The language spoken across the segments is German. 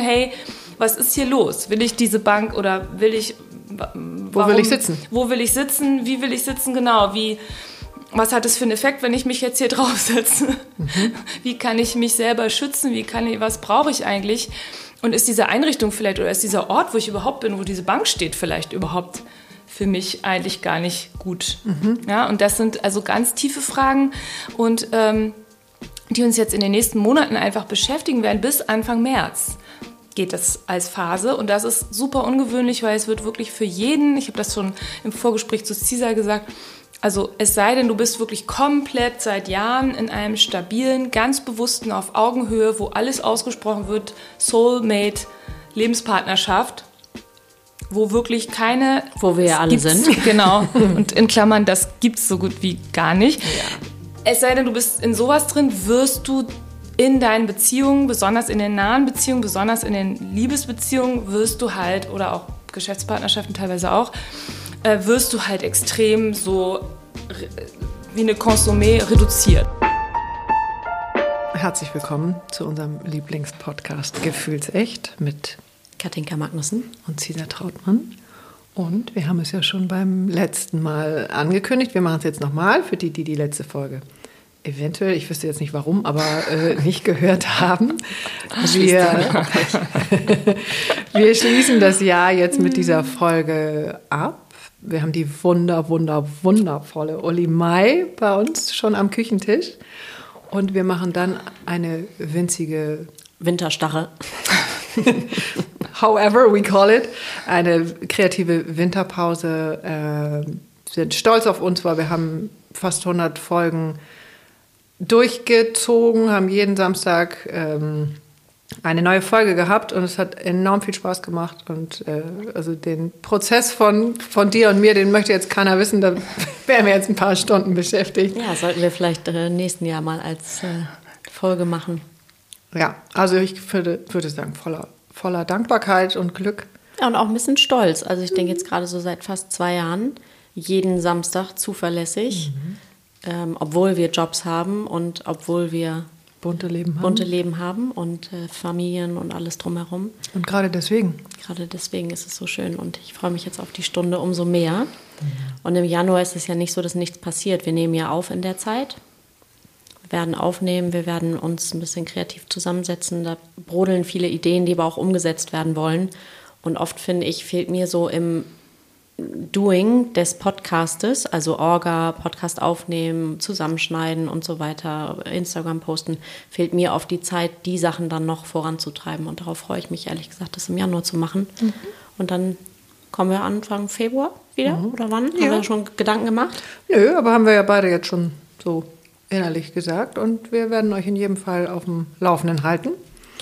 hey, was ist hier los? Will ich diese Bank oder will ich. Warum, Wo will ich sitzen? Wo will ich sitzen? Wie will ich sitzen? Genau. Wie, was hat es für einen Effekt, wenn ich mich jetzt hier draufsetze? Mhm. Wie kann ich mich selber schützen? Wie kann ich, was brauche ich eigentlich? Und ist diese Einrichtung vielleicht oder ist dieser Ort, wo ich überhaupt bin, wo diese Bank steht, vielleicht überhaupt für mich eigentlich gar nicht gut? Mhm. Ja, und das sind also ganz tiefe Fragen und ähm, die uns jetzt in den nächsten Monaten einfach beschäftigen werden bis Anfang März geht das als Phase und das ist super ungewöhnlich, weil es wird wirklich für jeden, ich habe das schon im Vorgespräch zu Cesar gesagt, also es sei denn, du bist wirklich komplett seit Jahren in einem stabilen, ganz bewussten, auf Augenhöhe, wo alles ausgesprochen wird, Soulmate, Lebenspartnerschaft, wo wirklich keine... Wo wir ja alle sind. Genau. Und in Klammern, das gibt es so gut wie gar nicht. Ja. Es sei denn, du bist in sowas drin, wirst du in deinen Beziehungen, besonders in den nahen Beziehungen, besonders in den Liebesbeziehungen, wirst du halt, oder auch Geschäftspartnerschaften teilweise auch, äh, wirst du halt extrem so wie eine Consommé reduziert. Herzlich willkommen zu unserem Lieblingspodcast Gefühlsecht mit Katinka Magnussen und Cesar Trautmann. Und wir haben es ja schon beim letzten Mal angekündigt. Wir machen es jetzt nochmal für die, die die letzte Folge eventuell, ich wüsste jetzt nicht warum, aber äh, nicht gehört haben. Wir, wir schließen das Jahr jetzt mit dieser Folge ab. Wir haben die wunder, wunder, wundervolle Uli Mai bei uns schon am Küchentisch. Und wir machen dann eine winzige Winterstarre. However we call it. Eine kreative Winterpause. Äh, sind stolz auf uns, weil wir haben fast 100 Folgen durchgezogen, haben jeden Samstag ähm, eine neue Folge gehabt und es hat enorm viel Spaß gemacht. Und äh, also den Prozess von, von dir und mir, den möchte jetzt keiner wissen, da wären wir jetzt ein paar Stunden beschäftigt. Ja, sollten wir vielleicht äh, nächsten Jahr mal als äh, Folge machen. Ja, also ich würde, würde sagen, voller, voller Dankbarkeit und Glück. Ja, und auch ein bisschen stolz. Also ich denke jetzt gerade so seit fast zwei Jahren, jeden Samstag zuverlässig. Mhm ähm, obwohl wir Jobs haben und obwohl wir bunte Leben haben, bunte Leben haben und äh, Familien und alles drumherum. Und gerade deswegen. Gerade deswegen ist es so schön und ich freue mich jetzt auf die Stunde umso mehr. Mhm. Und im Januar ist es ja nicht so, dass nichts passiert. Wir nehmen ja auf in der Zeit. Wir werden aufnehmen, wir werden uns ein bisschen kreativ zusammensetzen. Da brodeln viele Ideen, die aber auch umgesetzt werden wollen. Und oft finde ich, fehlt mir so im Doing des Podcastes, also Orga, Podcast aufnehmen, zusammenschneiden und so weiter, Instagram posten, fehlt mir oft die Zeit, die Sachen dann noch voranzutreiben. Und darauf freue ich mich ehrlich gesagt, das im Januar zu machen. Mhm. Und dann kommen wir Anfang Februar wieder mhm. oder wann? Ja. Haben wir schon Gedanken gemacht? Nö, aber haben wir ja beide jetzt schon so innerlich gesagt. Und wir werden euch in jedem Fall auf dem Laufenden halten.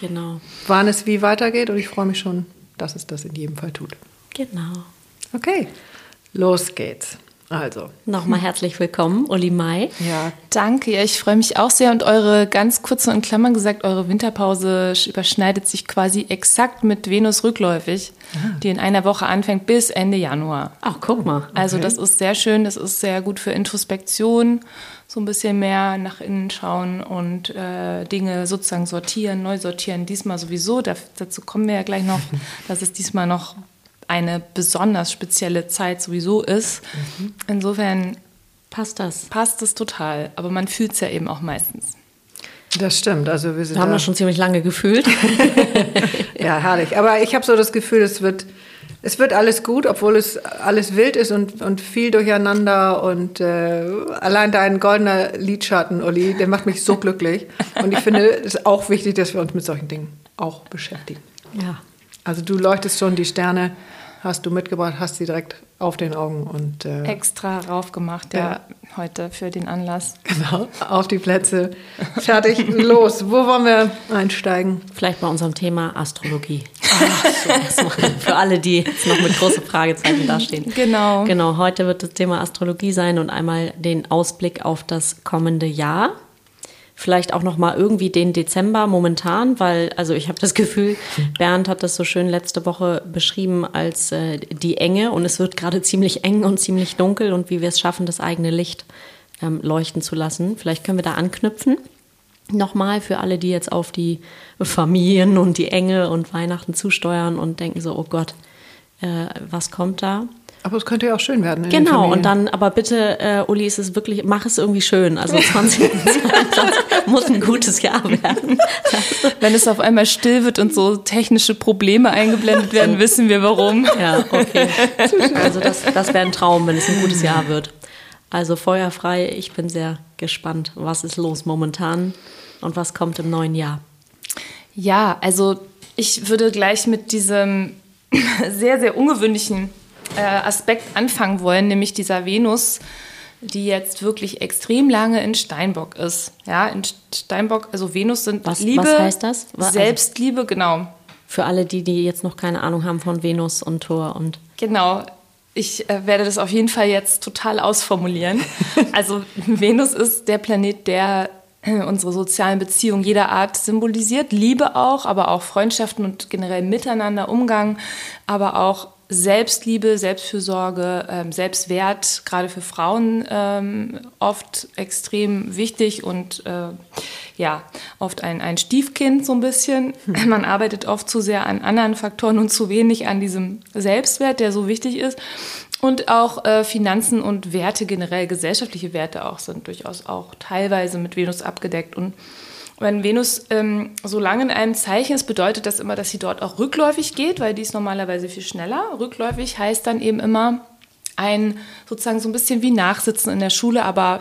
Genau. Wann es wie weitergeht. Und ich freue mich schon, dass es das in jedem Fall tut. Genau. Okay, los geht's. Also. Nochmal herzlich willkommen, Uli Mai. Ja. Danke, ja, ich freue mich auch sehr. Und eure ganz kurze in Klammern gesagt, eure Winterpause überschneidet sich quasi exakt mit Venus rückläufig, ah. die in einer Woche anfängt bis Ende Januar. Ach, guck mal. Okay. Also das ist sehr schön, das ist sehr gut für Introspektion, so ein bisschen mehr nach innen schauen und äh, Dinge sozusagen sortieren, neu sortieren. Diesmal sowieso, dazu kommen wir ja gleich noch, dass es diesmal noch eine besonders spezielle Zeit sowieso ist. Mhm. Insofern passt das. Passt es total. Aber man fühlt es ja eben auch meistens. Das stimmt. Also wir, sind wir haben das schon ziemlich lange gefühlt. ja, herrlich. Aber ich habe so das Gefühl, es wird, es wird alles gut, obwohl es alles wild ist und, und viel durcheinander. Und äh, allein dein goldener Lidschatten, Uli, der macht mich so glücklich. Und ich finde es ist auch wichtig, dass wir uns mit solchen Dingen auch beschäftigen. Ja. Also du leuchtest schon die Sterne hast du mitgebracht, hast sie direkt auf den Augen und äh, extra raufgemacht, ja, ja, heute für den Anlass. Genau, auf die Plätze. Fertig, los. Wo wollen wir einsteigen? Vielleicht bei unserem Thema Astrologie. Ach, so. für alle, die jetzt noch mit großen Fragezeichen dastehen. Genau. Genau, heute wird das Thema Astrologie sein und einmal den Ausblick auf das kommende Jahr vielleicht auch noch mal irgendwie den Dezember momentan, weil also ich habe das Gefühl, Bernd hat das so schön letzte Woche beschrieben als äh, die Enge und es wird gerade ziemlich eng und ziemlich dunkel und wie wir es schaffen, das eigene Licht ähm, leuchten zu lassen. Vielleicht können wir da anknüpfen. Nochmal für alle, die jetzt auf die Familien und die Engel und Weihnachten zusteuern und denken so, oh Gott, äh, was kommt da? Aber es könnte ja auch schön werden. genau, und dann, aber bitte, äh, Uli, ist es wirklich, mach es irgendwie schön. Also 2022 muss ein gutes Jahr werden. Wenn es auf einmal still wird und so technische Probleme eingeblendet werden, wissen wir warum. Ja, okay. Also das, das wäre ein Traum, wenn es ein gutes Jahr wird. Also feuerfrei, ich bin sehr gespannt, was ist los momentan und was kommt im neuen Jahr. Ja, also ich würde gleich mit diesem sehr, sehr ungewöhnlichen Aspekt anfangen wollen, nämlich dieser Venus, die jetzt wirklich extrem lange in Steinbock ist. Ja, in Steinbock, also Venus sind was, Liebe, was heißt das? Was, Selbstliebe, genau. Für alle, die, die jetzt noch keine Ahnung haben von Venus und Tor und. Genau. Ich äh, werde das auf jeden Fall jetzt total ausformulieren. also Venus ist der Planet, der äh, unsere sozialen Beziehungen jeder Art symbolisiert. Liebe auch, aber auch Freundschaften und generell Miteinander, Umgang, aber auch Selbstliebe, Selbstfürsorge, ähm, Selbstwert, gerade für Frauen ähm, oft extrem wichtig und äh, ja, oft ein, ein Stiefkind so ein bisschen. Hm. Man arbeitet oft zu sehr an anderen Faktoren und zu wenig an diesem Selbstwert, der so wichtig ist. Und auch äh, Finanzen und Werte, generell gesellschaftliche Werte auch, sind durchaus auch teilweise mit Venus abgedeckt. Und wenn Venus ähm, so lange in einem Zeichen ist, bedeutet das immer, dass sie dort auch rückläufig geht, weil die ist normalerweise viel schneller. Rückläufig heißt dann eben immer ein sozusagen so ein bisschen wie Nachsitzen in der Schule, aber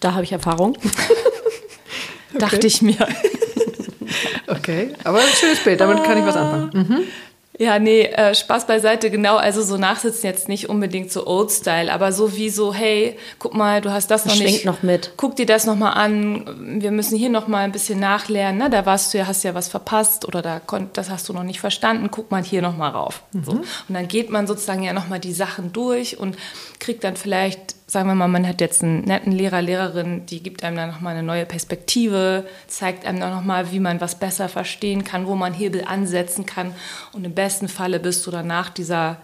da habe ich Erfahrung. Dachte ich mir. okay, aber ein schönes Bild, damit kann ich was anfangen. Mhm. Ja, nee, äh, Spaß beiseite, genau. Also so nachsitzen jetzt nicht unbedingt so Old-Style, aber so wie so, hey, guck mal, du hast das noch Schwingt nicht. noch mit. Guck dir das noch mal an. Wir müssen hier noch mal ein bisschen nachlernen. Ne? Da warst du ja, hast ja was verpasst oder da konnt, das hast du noch nicht verstanden. Guck mal hier noch mal rauf. Mhm. So. Und dann geht man sozusagen ja noch mal die Sachen durch und kriegt dann vielleicht sagen wir mal, man hat jetzt einen netten Lehrer, Lehrerin, die gibt einem dann nochmal eine neue Perspektive, zeigt einem dann nochmal, wie man was besser verstehen kann, wo man Hebel ansetzen kann. Und im besten Falle bist du dann nach dieser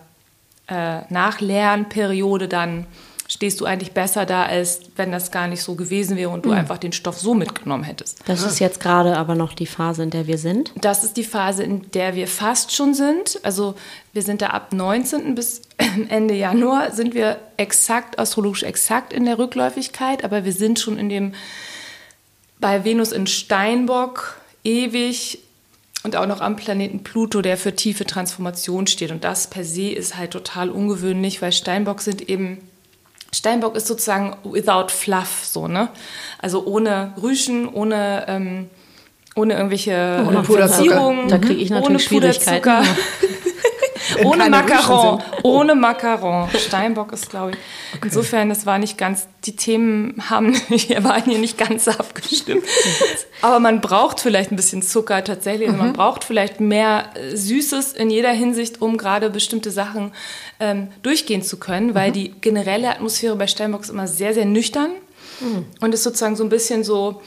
äh, Nachlernperiode dann stehst du eigentlich besser da, als wenn das gar nicht so gewesen wäre und du mhm. einfach den Stoff so mitgenommen hättest. Das ist jetzt gerade aber noch die Phase, in der wir sind. Das ist die Phase, in der wir fast schon sind. Also wir sind da ab 19. bis Ende Januar sind wir exakt, astrologisch exakt in der Rückläufigkeit, aber wir sind schon in dem, bei Venus in Steinbock ewig und auch noch am Planeten Pluto, der für tiefe Transformation steht. Und das per se ist halt total ungewöhnlich, weil Steinbock sind eben Steinbock ist sozusagen without fluff, so, ne? Also ohne Rüschen, ohne, ähm, ohne irgendwelche ohne Puderzucker. Da kriege ich natürlich Schwierigkeiten. ohne Macaron, ohne Macaron. Steinbock ist, glaube ich. Okay. Insofern, das war nicht ganz, die Themen haben, wir waren hier nicht ganz abgestimmt. Aber man braucht vielleicht ein bisschen Zucker tatsächlich. Mhm. Man braucht vielleicht mehr äh, Süßes in jeder Hinsicht, um gerade bestimmte Sachen ähm, durchgehen zu können, weil mhm. die generelle Atmosphäre bei Steinbock ist immer sehr, sehr nüchtern mhm. und ist sozusagen so ein bisschen so,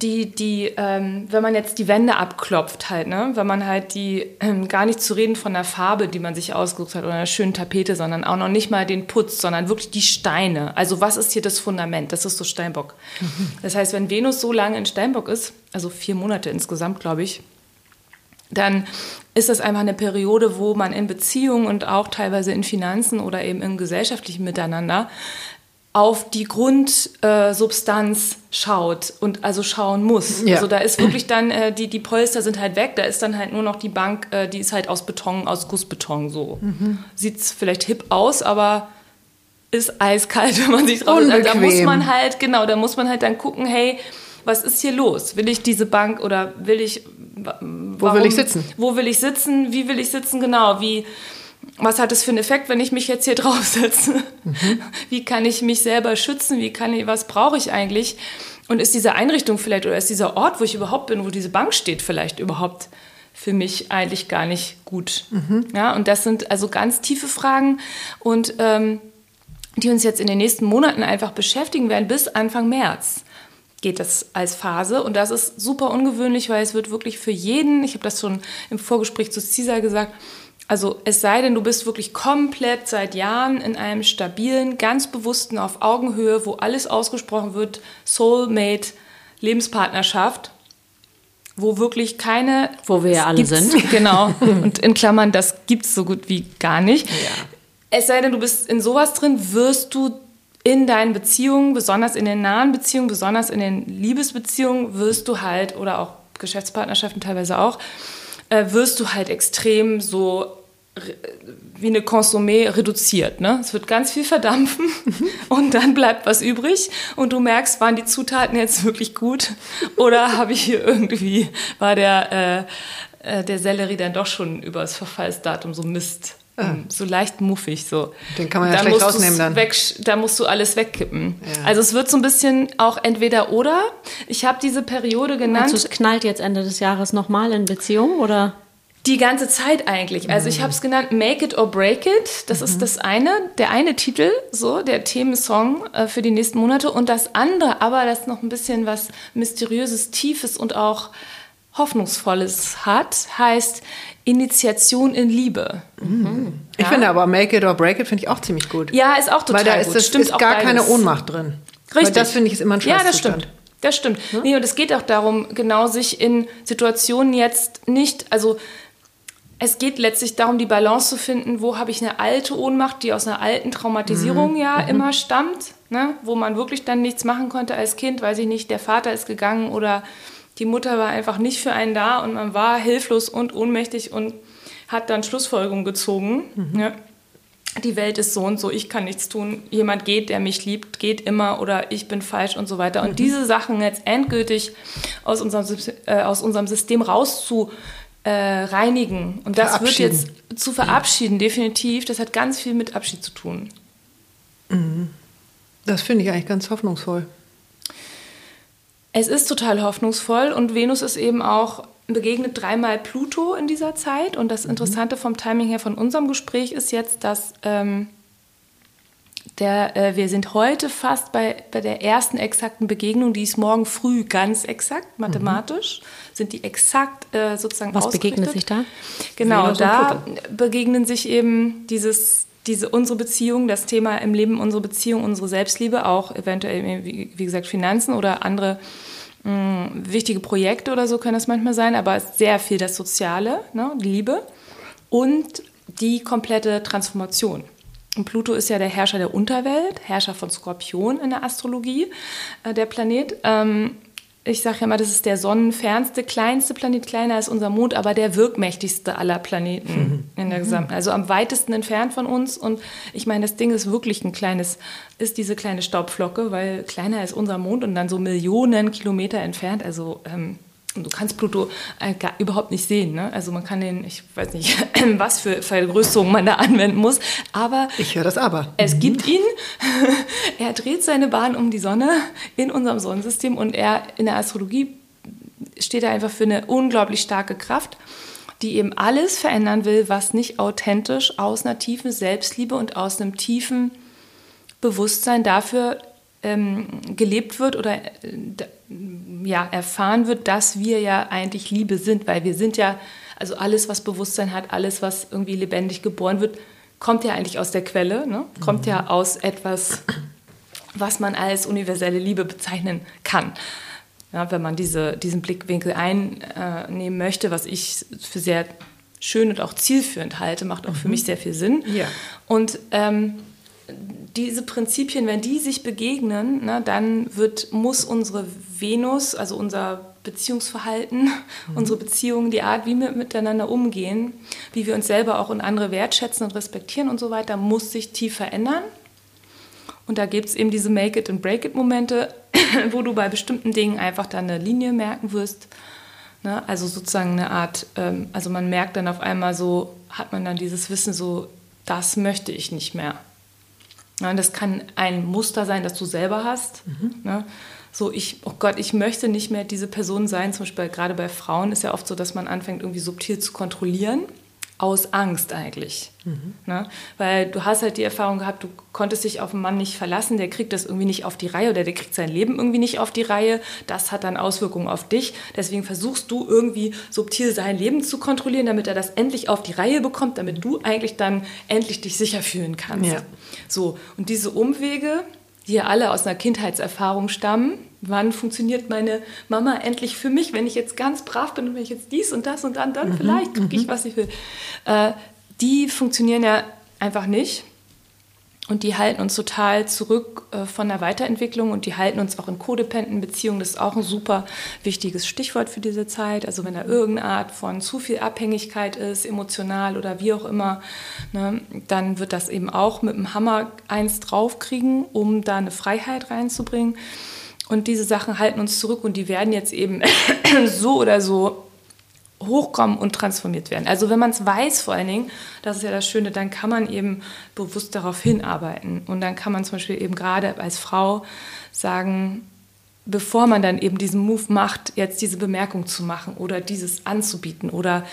die, die, ähm, wenn man jetzt die Wände abklopft halt, ne, wenn man halt die, ähm, gar nicht zu reden von der Farbe, die man sich ausgesucht hat oder einer schönen Tapete, sondern auch noch nicht mal den Putz, sondern wirklich die Steine. Also was ist hier das Fundament? Das ist so Steinbock. Das heißt, wenn Venus so lange in Steinbock ist, also vier Monate insgesamt, glaube ich, dann ist das einfach eine Periode, wo man in Beziehungen und auch teilweise in Finanzen oder eben im gesellschaftlichen Miteinander auf die Grundsubstanz äh, schaut und also schauen muss. Ja. Also da ist wirklich dann, äh, die, die Polster sind halt weg, da ist dann halt nur noch die Bank, äh, die ist halt aus Beton, aus Gussbeton so. Mhm. Sieht vielleicht hip aus, aber ist eiskalt, wenn man sich drauf... Also da muss man halt, genau, da muss man halt dann gucken, hey, was ist hier los? Will ich diese Bank oder will ich... Warum, wo will ich sitzen? Wo will ich sitzen? Wie will ich sitzen? Genau, wie was hat es für einen Effekt, wenn ich mich jetzt hier draufsetze? Mhm. Wie kann ich mich selber schützen? Wie kann ich, was brauche ich eigentlich? Und ist diese Einrichtung vielleicht oder ist dieser Ort, wo ich überhaupt bin, wo diese Bank steht, vielleicht überhaupt für mich eigentlich gar nicht gut? Mhm. Ja, und das sind also ganz tiefe Fragen und ähm, die uns jetzt in den nächsten Monaten einfach beschäftigen werden bis Anfang März geht das als Phase. Und das ist super ungewöhnlich, weil es wird wirklich für jeden, ich habe das schon im Vorgespräch zu Cesar gesagt, also es sei denn, du bist wirklich komplett seit Jahren in einem stabilen, ganz bewussten, auf Augenhöhe, wo alles ausgesprochen wird, Soulmate, Lebenspartnerschaft, wo wirklich keine. Wo wir ja alle sind. Genau. Und in Klammern, das gibt es so gut wie gar nicht. Ja. Es sei denn, du bist in sowas drin, wirst du in deinen Beziehungen, besonders in den nahen Beziehungen, besonders in den Liebesbeziehungen, wirst du halt, oder auch Geschäftspartnerschaften teilweise auch, äh, wirst du halt extrem so wie eine Consommé reduziert. Ne? Es wird ganz viel verdampfen und dann bleibt was übrig und du merkst, waren die Zutaten jetzt wirklich gut oder habe ich hier irgendwie, war der, äh, äh, der Sellerie dann doch schon über das Verfallsdatum so Mist. Ähm, So leicht muffig so. Den kann man ja Da schlecht rausnehmen dann. Weg, da musst du alles wegkippen. Ja. Also es wird so ein bisschen auch entweder oder. Ich habe diese Periode genannt. Du, es knallt jetzt Ende des Jahres nochmal in Beziehung oder? Die ganze Zeit eigentlich. Also ich habe es genannt Make It or Break It. Das ist das eine, der eine Titel, so der Themensong äh, für die nächsten Monate. Und das andere, aber das noch ein bisschen was mysteriöses, tiefes und auch hoffnungsvolles hat, heißt Initiation in Liebe. Ich finde aber Make It or Break It finde ich auch ziemlich gut. Ja, ist auch total Weil da ist, gut. das, Stimmt ist gar beides. keine Ohnmacht drin. Richtig. Weil das finde ich ist immer ein Ja, das stimmt. Das stimmt. Nee, und es geht auch darum, genau sich in Situationen jetzt nicht, also es geht letztlich darum, die Balance zu finden, wo habe ich eine alte Ohnmacht, die aus einer alten Traumatisierung ja immer stammt, ne? wo man wirklich dann nichts machen konnte als Kind, weiß ich nicht, der Vater ist gegangen oder die Mutter war einfach nicht für einen da und man war hilflos und ohnmächtig und hat dann Schlussfolgerungen gezogen. Ne? die Welt ist so und so, ich kann nichts tun, jemand geht, der mich liebt, geht immer oder ich bin falsch und so weiter. Und diese Sachen jetzt endgültig aus unserem, äh, aus unserem System rauszu äh, reinigen und das wird jetzt zu verabschieden, definitiv, das hat ganz viel mit Abschied zu tun. Das finde ich eigentlich ganz hoffnungsvoll. Es ist total hoffnungsvoll und Venus ist eben auch begegnet dreimal Pluto in dieser Zeit. Und das Interessante vom Timing her von unserem Gespräch ist jetzt, dass ähm, der, äh, wir sind heute fast bei, bei der ersten exakten Begegnung, die ist morgen früh ganz exakt, mathematisch, sind die exakt äh, sozusagen Was begegnet sich da? Genau, Venus da begegnen sich eben dieses, diese, unsere Beziehung, das Thema im Leben, unsere Beziehung, unsere Selbstliebe, auch eventuell, wie, wie gesagt, Finanzen oder andere mh, wichtige Projekte oder so können das manchmal sein, aber sehr viel das Soziale, ne, die Liebe und die komplette Transformation. Und Pluto ist ja der Herrscher der Unterwelt, Herrscher von Skorpion in der Astrologie, äh, der Planet. Ähm, ich sage ja immer, das ist der sonnenfernste, kleinste Planet, kleiner als unser Mond, aber der wirkmächtigste aller Planeten in der gesamten, also am weitesten entfernt von uns. Und ich meine, das Ding ist wirklich ein kleines, ist diese kleine Staubflocke, weil kleiner als unser Mond und dann so Millionen Kilometer entfernt. Also ähm, du kannst Pluto äh, gar, überhaupt nicht sehen. Ne? Also man kann den, ich weiß nicht, was für Vergrößerung man da anwenden muss, aber Ich höre das aber. es gibt ihn. er dreht seine Bahn um die Sonne in unserem Sonnensystem und er in der Astrologie steht er einfach für eine unglaublich starke Kraft, die eben alles verändern will, was nicht authentisch aus einer tiefen Selbstliebe und aus einem tiefen Bewusstsein dafür ähm, gelebt wird oder äh, ja, erfahren wird, dass wir ja eigentlich Liebe sind, weil wir sind ja, also alles, was Bewusstsein hat, alles, was irgendwie lebendig geboren wird, kommt ja eigentlich aus der Quelle, ne? kommt ja aus etwas, was man als universelle Liebe bezeichnen kann. Ja, wenn man diese, diesen Blickwinkel einnehmen möchte, was ich für sehr schön und auch zielführend halte, macht auch für mich sehr viel Sinn. Ja. Und ähm, diese Prinzipien, wenn die sich begegnen, ne, dann wird, muss unsere Venus, also unser Beziehungsverhalten, unsere Beziehungen, die Art, wie wir miteinander umgehen, wie wir uns selber auch und andere wertschätzen und respektieren und so weiter, muss sich tief verändern. Und da gibt es eben diese Make it and Break it Momente, wo du bei bestimmten Dingen einfach dann eine Linie merken wirst. Ne? Also sozusagen eine Art, ähm, also man merkt dann auf einmal so, hat man dann dieses Wissen so, das möchte ich nicht mehr. Ja, das kann ein Muster sein, das du selber hast. Ne? So, ich, oh Gott, ich möchte nicht mehr diese Person sein. Zum Beispiel gerade bei Frauen ist ja oft so, dass man anfängt, irgendwie subtil zu kontrollieren. Aus Angst eigentlich. Ne? Weil du hast halt die Erfahrung gehabt, du konntest dich auf einen Mann nicht verlassen, der kriegt das irgendwie nicht auf die Reihe oder der kriegt sein Leben irgendwie nicht auf die Reihe. Das hat dann Auswirkungen auf dich. Deswegen versuchst du irgendwie subtil sein Leben zu kontrollieren, damit er das endlich auf die Reihe bekommt, damit du eigentlich dann endlich dich sicher fühlen kannst. Ja. So, und diese Umwege, die ja alle aus einer Kindheitserfahrung stammen, wann funktioniert meine Mama endlich für mich, wenn ich jetzt ganz brav bin und wenn ich jetzt dies und das und dann, dann mhm, vielleicht kriege ich, mhm. was ich will. Äh, die funktionieren ja einfach nicht. Und die halten uns total zurück äh, von der Weiterentwicklung und die halten uns auch in codependenten Beziehungen. Das ist auch ein super wichtiges Stichwort für diese Zeit. Also wenn da irgendeine Art von zu viel Abhängigkeit ist, emotional oder wie auch immer, ne, dann wird das eben auch mit dem Hammer eins draufkriegen, um da eine Freiheit reinzubringen. Und diese Sachen halten uns zurück und die werden jetzt eben so oder so hochkommen und transformiert werden. Also wenn man es weiß vor allen Dingen, das ist ja das Schöne, dann kann man eben bewusst darauf hinarbeiten. Und dann kann man zum Beispiel eben gerade als Frau sagen, bevor man dann eben diesen Move macht, jetzt diese Bemerkung zu machen oder dieses anzubieten oder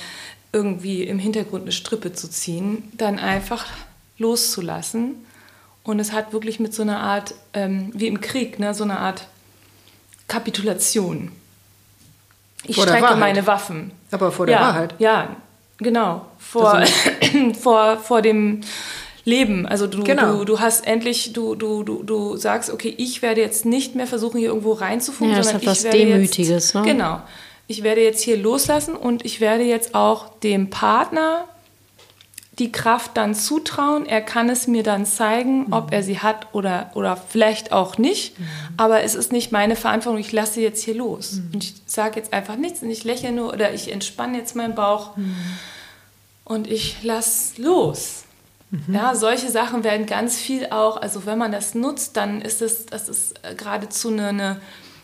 irgendwie im Hintergrund eine Strippe zu ziehen, dann einfach loszulassen. Und es hat wirklich mit so einer Art, ähm, wie im Krieg, ne, so eine Art Kapitulation. Ich vor strecke meine Waffen. Aber vor der ja, Wahrheit. Ja, genau. Vor, vor, vor dem Leben. Also du, genau. du, du hast endlich, du, du, du, du sagst, okay, ich werde jetzt nicht mehr versuchen, hier irgendwo reinzufunken, ja, sondern ich werde Demütiges, jetzt, ne? Genau. Ich werde jetzt hier loslassen und ich werde jetzt auch dem Partner die Kraft dann zutrauen. Er kann es mir dann zeigen, mhm. ob er sie hat oder, oder vielleicht auch nicht. Mhm. Aber es ist nicht meine Verantwortung. Ich lasse jetzt hier los. Mhm. Und ich sage jetzt einfach nichts und ich lächle nur oder ich entspanne jetzt meinen Bauch mhm. und ich lasse los. Mhm. Ja, solche Sachen werden ganz viel auch, also wenn man das nutzt, dann ist es, das ist geradezu eine, eine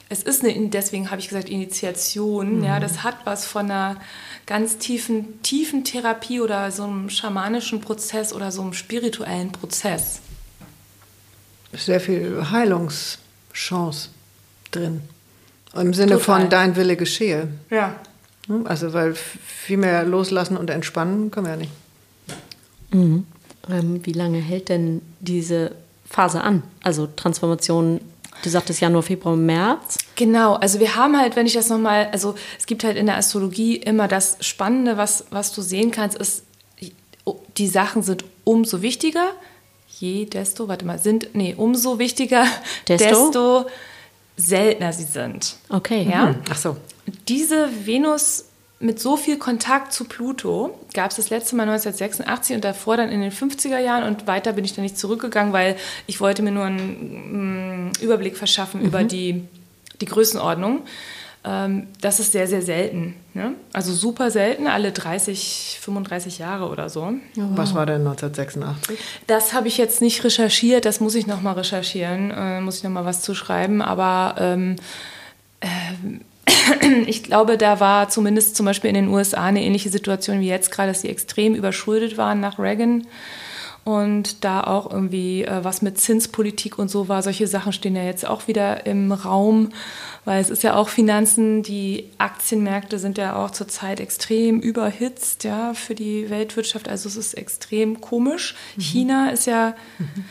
es ist eine, deswegen habe ich gesagt, Initiation, ja, mhm. das hat was von einer ganz tiefen, tiefen Therapie oder so einem schamanischen Prozess oder so einem spirituellen Prozess. Sehr viel Heilungschance drin. Im Sinne Total. von dein Wille geschehe. Ja. Hm, also, weil viel mehr loslassen und entspannen können wir ja nicht. Mhm. Ähm, wie lange hält denn diese Phase an? Also Transformation Du sagtest Januar, Februar, März. Genau, also wir haben halt, wenn ich das nochmal, also es gibt halt in der Astrologie immer das Spannende, was, was du sehen kannst, ist, die Sachen sind umso wichtiger, je desto, warte mal, sind, nee, umso wichtiger, desto, desto seltener sie sind. Okay. Ja? Mhm. Ach so. Diese Venus mit so viel Kontakt zu Pluto gab es das letzte Mal 1986 und davor dann in den 50er Jahren und weiter bin ich dann nicht zurückgegangen, weil ich wollte mir nur einen mm, Überblick verschaffen mhm. über die, die Größenordnung. Ähm, das ist sehr, sehr selten. Ne? Also super selten, alle 30, 35 Jahre oder so. Was war denn 1986? Das habe ich jetzt nicht recherchiert, das muss ich nochmal recherchieren, äh, muss ich nochmal was zu schreiben, aber ähm, äh, ich glaube, da war zumindest zum Beispiel in den USA eine ähnliche Situation wie jetzt gerade, dass sie extrem überschuldet waren nach Reagan und da auch irgendwie äh, was mit Zinspolitik und so war. Solche Sachen stehen ja jetzt auch wieder im Raum, weil es ist ja auch Finanzen, die Aktienmärkte sind ja auch zurzeit extrem überhitzt, ja, für die Weltwirtschaft. Also es ist extrem komisch. Mhm. China ist ja mhm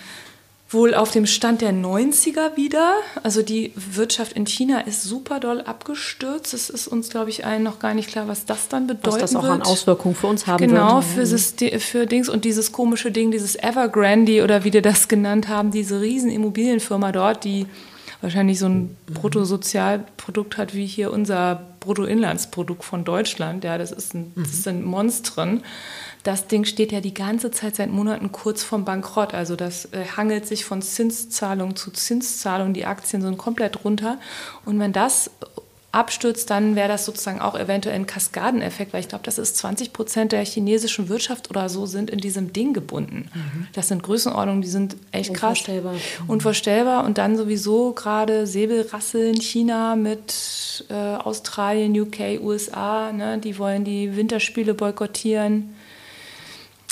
wohl auf dem Stand der 90er wieder. Also die Wirtschaft in China ist super doll abgestürzt. Es ist uns, glaube ich, allen noch gar nicht klar, was das dann bedeutet. Was das auch wird. an Auswirkungen für uns haben genau, wird. Genau, für, für Dings und dieses komische Ding, dieses Evergrande oder wie die das genannt haben, diese riesen Immobilienfirma dort, die wahrscheinlich so ein Bruttosozialprodukt hat wie hier unser Bruttoinlandsprodukt von Deutschland. Ja, das, ist ein, das sind Monstren das Ding steht ja die ganze Zeit seit Monaten kurz vorm Bankrott. Also das äh, hangelt sich von Zinszahlung zu Zinszahlung. Die Aktien sind komplett runter. Und wenn das abstürzt, dann wäre das sozusagen auch eventuell ein Kaskadeneffekt, weil ich glaube, das ist 20 Prozent der chinesischen Wirtschaft oder so sind in diesem Ding gebunden. Mhm. Das sind Größenordnungen, die sind echt Unvorstellbar. krass. Unvorstellbar. Und dann sowieso gerade Säbelrasseln, China mit äh, Australien, UK, USA, ne, die wollen die Winterspiele boykottieren.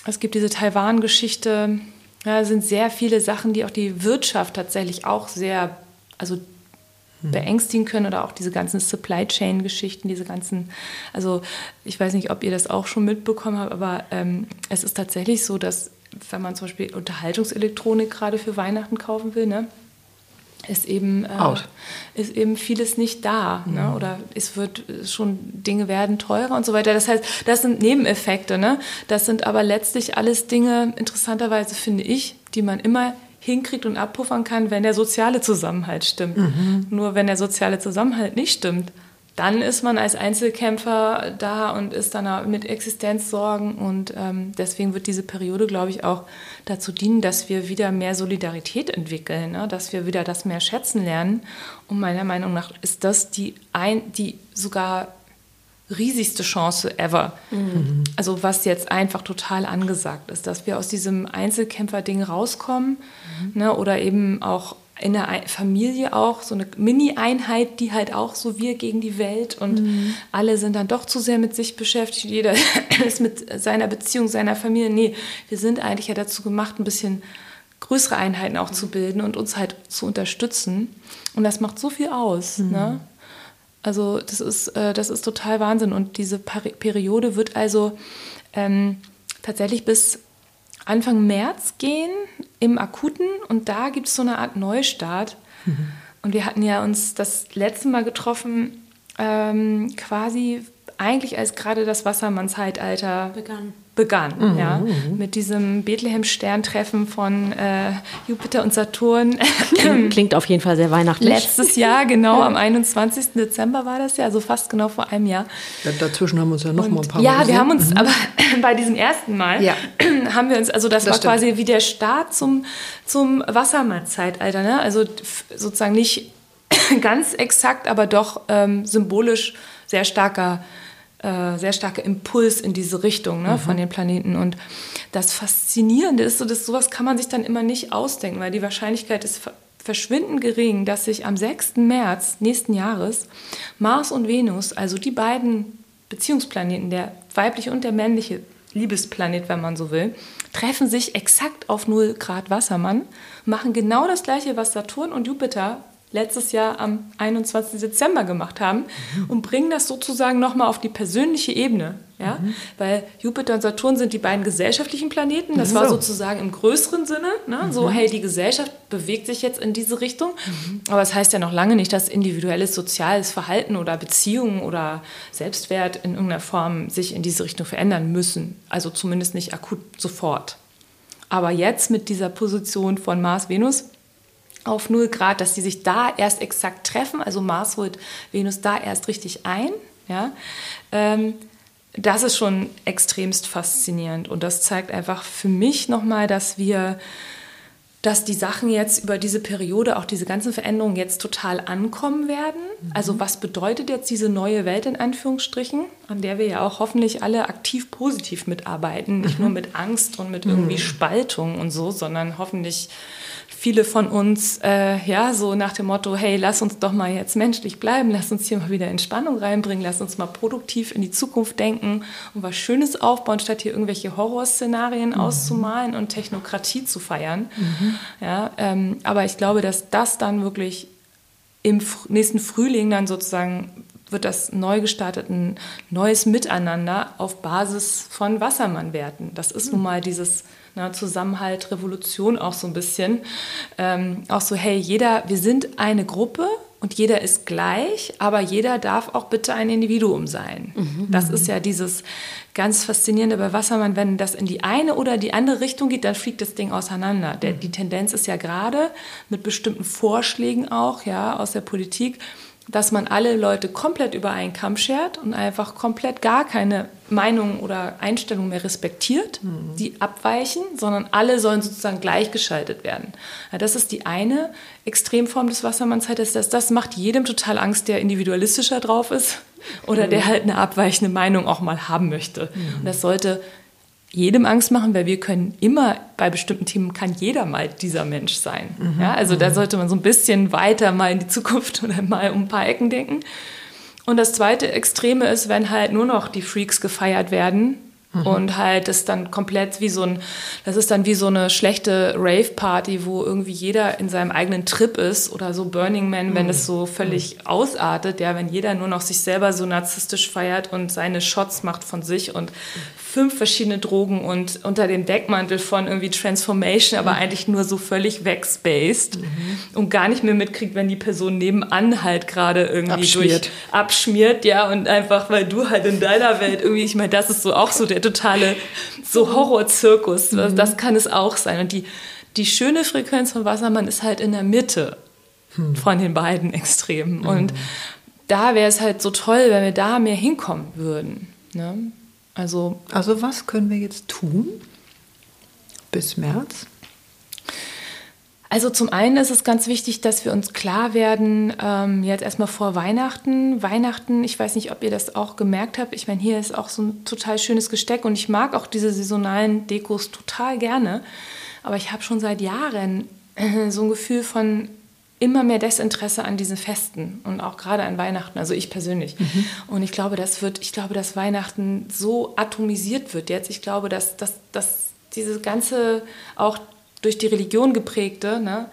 Es gibt diese Taiwan-Geschichte. Ja, es sind sehr viele Sachen, die auch die Wirtschaft tatsächlich auch sehr, also beängstigen können oder auch diese ganzen Supply Chain Geschichten, diese ganzen, also ich weiß nicht, ob ihr das auch schon mitbekommen habt, aber ähm, es ist tatsächlich so, dass wenn man zum Beispiel Unterhaltungselektronik gerade für Weihnachten kaufen will, ne, ist eben, äh, ist eben vieles nicht da. Ne? Mhm. Ne? Oder es wird schon, Dinge werden teurer und so weiter. Das heißt, das sind Nebeneffekte. Ne? Das sind aber letztlich alles Dinge, interessanterweise finde ich, die man immer hinkriegt und abpuffern kann, wenn der soziale Zusammenhalt stimmt. Mhm. Nur wenn der soziale Zusammenhalt nicht stimmt, dann ist man als Einzelkämpfer da und ist dann mit Existenzsorgen. Und ähm, deswegen wird diese Periode, glaube ich, auch dazu dienen, dass wir wieder mehr Solidarität entwickeln, ne? dass wir wieder das mehr schätzen lernen. Und meiner Meinung nach ist das die, ein, die sogar riesigste Chance ever. Mhm. Also was jetzt einfach total angesagt ist, dass wir aus diesem Einzelkämpfer-Ding rauskommen mhm. ne? oder eben auch in der Familie auch so eine Mini-Einheit, die halt auch so wir gegen die Welt und mhm. alle sind dann doch zu sehr mit sich beschäftigt. Jeder ist mit seiner Beziehung, seiner Familie. Nee, wir sind eigentlich ja dazu gemacht, ein bisschen größere Einheiten auch zu bilden und uns halt zu unterstützen. Und das macht so viel aus. Mhm. Ne? Also das ist, äh, das ist total Wahnsinn. Und diese Peri Periode wird also ähm, tatsächlich bis Anfang März gehen im Akuten und da gibt es so eine Art Neustart. Mhm. Und wir hatten ja uns das letzte Mal getroffen, ähm, quasi eigentlich als gerade das Wassermann-Zeitalter begann begann, mhm, ja, mit diesem Bethlehem-Sterntreffen von äh, Jupiter und Saturn. Klingt, auf jeden Fall sehr weihnachtlich. Letztes Jahr, genau, am 21. Dezember war das ja, also fast genau vor einem Jahr. Ja, dazwischen haben wir uns ja noch und, mal ein paar Mal Ja, wir haben uns, mhm. aber bei diesem ersten Mal ja. haben wir uns, also das, das war stimmt. quasi wie der Start zum, zum Wassermann-Zeitalter, ne? also sozusagen nicht ganz exakt, aber doch ähm, symbolisch sehr starker äh, sehr starker Impuls in diese Richtung ne, mhm. von den Planeten. Und das Faszinierende ist so, dass sowas kann man sich dann immer nicht ausdenken, weil die Wahrscheinlichkeit ist verschwindend gering, dass sich am 6. März nächsten Jahres Mars und Venus, also die beiden Beziehungsplaneten, der weibliche und der männliche Liebesplanet, wenn man so will, treffen sich exakt auf 0 Grad Wassermann, machen genau das gleiche, was Saturn und Jupiter letztes Jahr am 21. Dezember gemacht haben mhm. und bringen das sozusagen nochmal auf die persönliche Ebene. Ja? Mhm. Weil Jupiter und Saturn sind die beiden gesellschaftlichen Planeten. Das so. war sozusagen im größeren Sinne. Ne? Mhm. So, hey, die Gesellschaft bewegt sich jetzt in diese Richtung. Mhm. Aber das heißt ja noch lange nicht, dass individuelles soziales Verhalten oder Beziehungen oder Selbstwert in irgendeiner Form sich in diese Richtung verändern müssen. Also zumindest nicht akut sofort. Aber jetzt mit dieser Position von Mars-Venus auf 0 Grad, dass die sich da erst exakt treffen, also Mars holt Venus da erst richtig ein. Ja? Ähm, das ist schon extremst faszinierend und das zeigt einfach für mich nochmal, dass wir, dass die Sachen jetzt über diese Periode, auch diese ganzen Veränderungen jetzt total ankommen werden. Mhm. Also was bedeutet jetzt diese neue Welt in Anführungsstrichen, an der wir ja auch hoffentlich alle aktiv positiv mitarbeiten, nicht mhm. nur mit Angst und mit irgendwie mhm. Spaltung und so, sondern hoffentlich viele von uns äh, ja so nach dem Motto, hey, lass uns doch mal jetzt menschlich bleiben, lass uns hier mal wieder Entspannung reinbringen, lass uns mal produktiv in die Zukunft denken und was Schönes aufbauen, statt hier irgendwelche Horrorszenarien mhm. auszumalen und Technokratie zu feiern. Mhm. Ja, ähm, aber ich glaube, dass das dann wirklich im nächsten Frühling dann sozusagen wird das neu gestartet ein neues Miteinander auf Basis von Wassermannwerten. Das ist nun mal dieses ne, Zusammenhalt, Revolution auch so ein bisschen. Ähm, auch so, hey, jeder, wir sind eine Gruppe und jeder ist gleich, aber jeder darf auch bitte ein Individuum sein. Mhm. Das ist ja dieses ganz Faszinierende bei Wassermann, wenn das in die eine oder die andere Richtung geht, dann fliegt das Ding auseinander. Der, die Tendenz ist ja gerade mit bestimmten Vorschlägen auch, ja, aus der Politik, dass man alle Leute komplett über einen Kamm schert und einfach komplett gar keine Meinung oder Einstellung mehr respektiert, mhm. die abweichen, sondern alle sollen sozusagen gleichgeschaltet werden. Ja, das ist die eine Extremform des Wassermannszeites. Das, das macht jedem total Angst, der individualistischer drauf ist oder mhm. der halt eine abweichende Meinung auch mal haben möchte. Mhm. Und das sollte jedem Angst machen, weil wir können immer, bei bestimmten Themen kann jeder mal dieser Mensch sein. Mhm. Ja, also da mhm. sollte man so ein bisschen weiter mal in die Zukunft oder mal um ein paar Ecken denken. Und das zweite Extreme ist, wenn halt nur noch die Freaks gefeiert werden Mhm. Und halt das dann komplett wie so ein, das ist dann wie so eine schlechte Rave-Party, wo irgendwie jeder in seinem eigenen Trip ist oder so Burning Man, mhm. wenn es so völlig mhm. ausartet, ja, wenn jeder nur noch sich selber so narzisstisch feiert und seine Shots macht von sich und fünf verschiedene Drogen und unter dem Deckmantel von irgendwie Transformation, aber mhm. eigentlich nur so völlig wegspaced mhm. und gar nicht mehr mitkriegt, wenn die Person nebenan halt gerade irgendwie abschmiert. durch abschmiert, ja, und einfach, weil du halt in deiner Welt irgendwie, ich meine, das ist so auch so der totale so Horrorzirkus. Mhm. Das kann es auch sein. Und die die schöne Frequenz von Wassermann ist halt in der Mitte hm. von den beiden Extremen. Hm. Und da wäre es halt so toll, wenn wir da mehr hinkommen würden. Ne? Also, also was können wir jetzt tun bis März? Also zum einen ist es ganz wichtig, dass wir uns klar werden, ähm, jetzt erstmal vor Weihnachten. Weihnachten, ich weiß nicht, ob ihr das auch gemerkt habt. Ich meine, hier ist auch so ein total schönes Gesteck und ich mag auch diese saisonalen Dekos total gerne. Aber ich habe schon seit Jahren so ein Gefühl von immer mehr Desinteresse an diesen Festen und auch gerade an Weihnachten, also ich persönlich. Mhm. Und ich glaube, das wird, ich glaube, dass Weihnachten so atomisiert wird jetzt. Ich glaube, dass, dass, dass diese ganze auch durch die Religion geprägte, ne?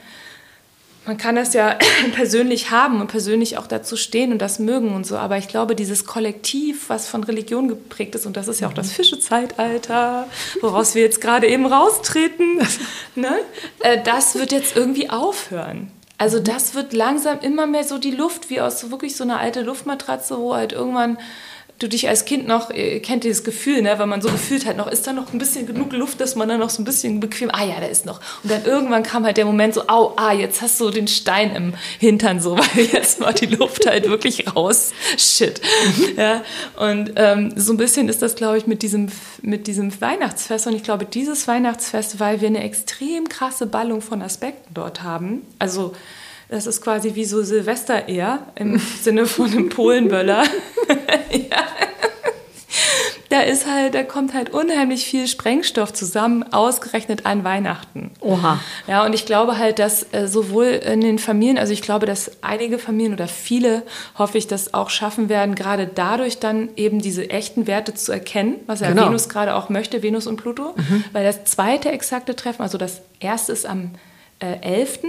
man kann das ja persönlich haben und persönlich auch dazu stehen und das mögen und so, aber ich glaube, dieses Kollektiv, was von Religion geprägt ist, und das ist ja auch das mhm. Fischezeitalter, woraus wir jetzt gerade eben raustreten, ne? Äh, das wird jetzt irgendwie aufhören. Also mhm. das wird langsam immer mehr so die Luft, wie aus so wirklich so einer alten Luftmatratze, wo halt irgendwann du dich als Kind noch, äh, kennt dieses Gefühl, ne, weil man so gefühlt hat, noch ist da noch ein bisschen genug Luft, dass man dann noch so ein bisschen bequem, ah ja, da ist noch. Und dann irgendwann kam halt der Moment so, au, ah, jetzt hast du den Stein im Hintern so, weil jetzt mal die Luft halt wirklich raus. Shit. Ja, und ähm, so ein bisschen ist das, glaube ich, mit diesem, mit diesem Weihnachtsfest. Und ich glaube, dieses Weihnachtsfest, weil wir eine extrem krasse Ballung von Aspekten dort haben, also das ist quasi wie so Silvester eher im Sinne von einem Polenböller. ja. Da ist halt, da kommt halt unheimlich viel Sprengstoff zusammen, ausgerechnet an Weihnachten. Oha. Ja, und ich glaube halt, dass äh, sowohl in den Familien, also ich glaube, dass einige Familien oder viele, hoffe ich, das auch schaffen werden, gerade dadurch dann eben diese echten Werte zu erkennen, was ja genau. Venus gerade auch möchte, Venus und Pluto. Mhm. Weil das zweite exakte Treffen, also das erste ist am äh, 11.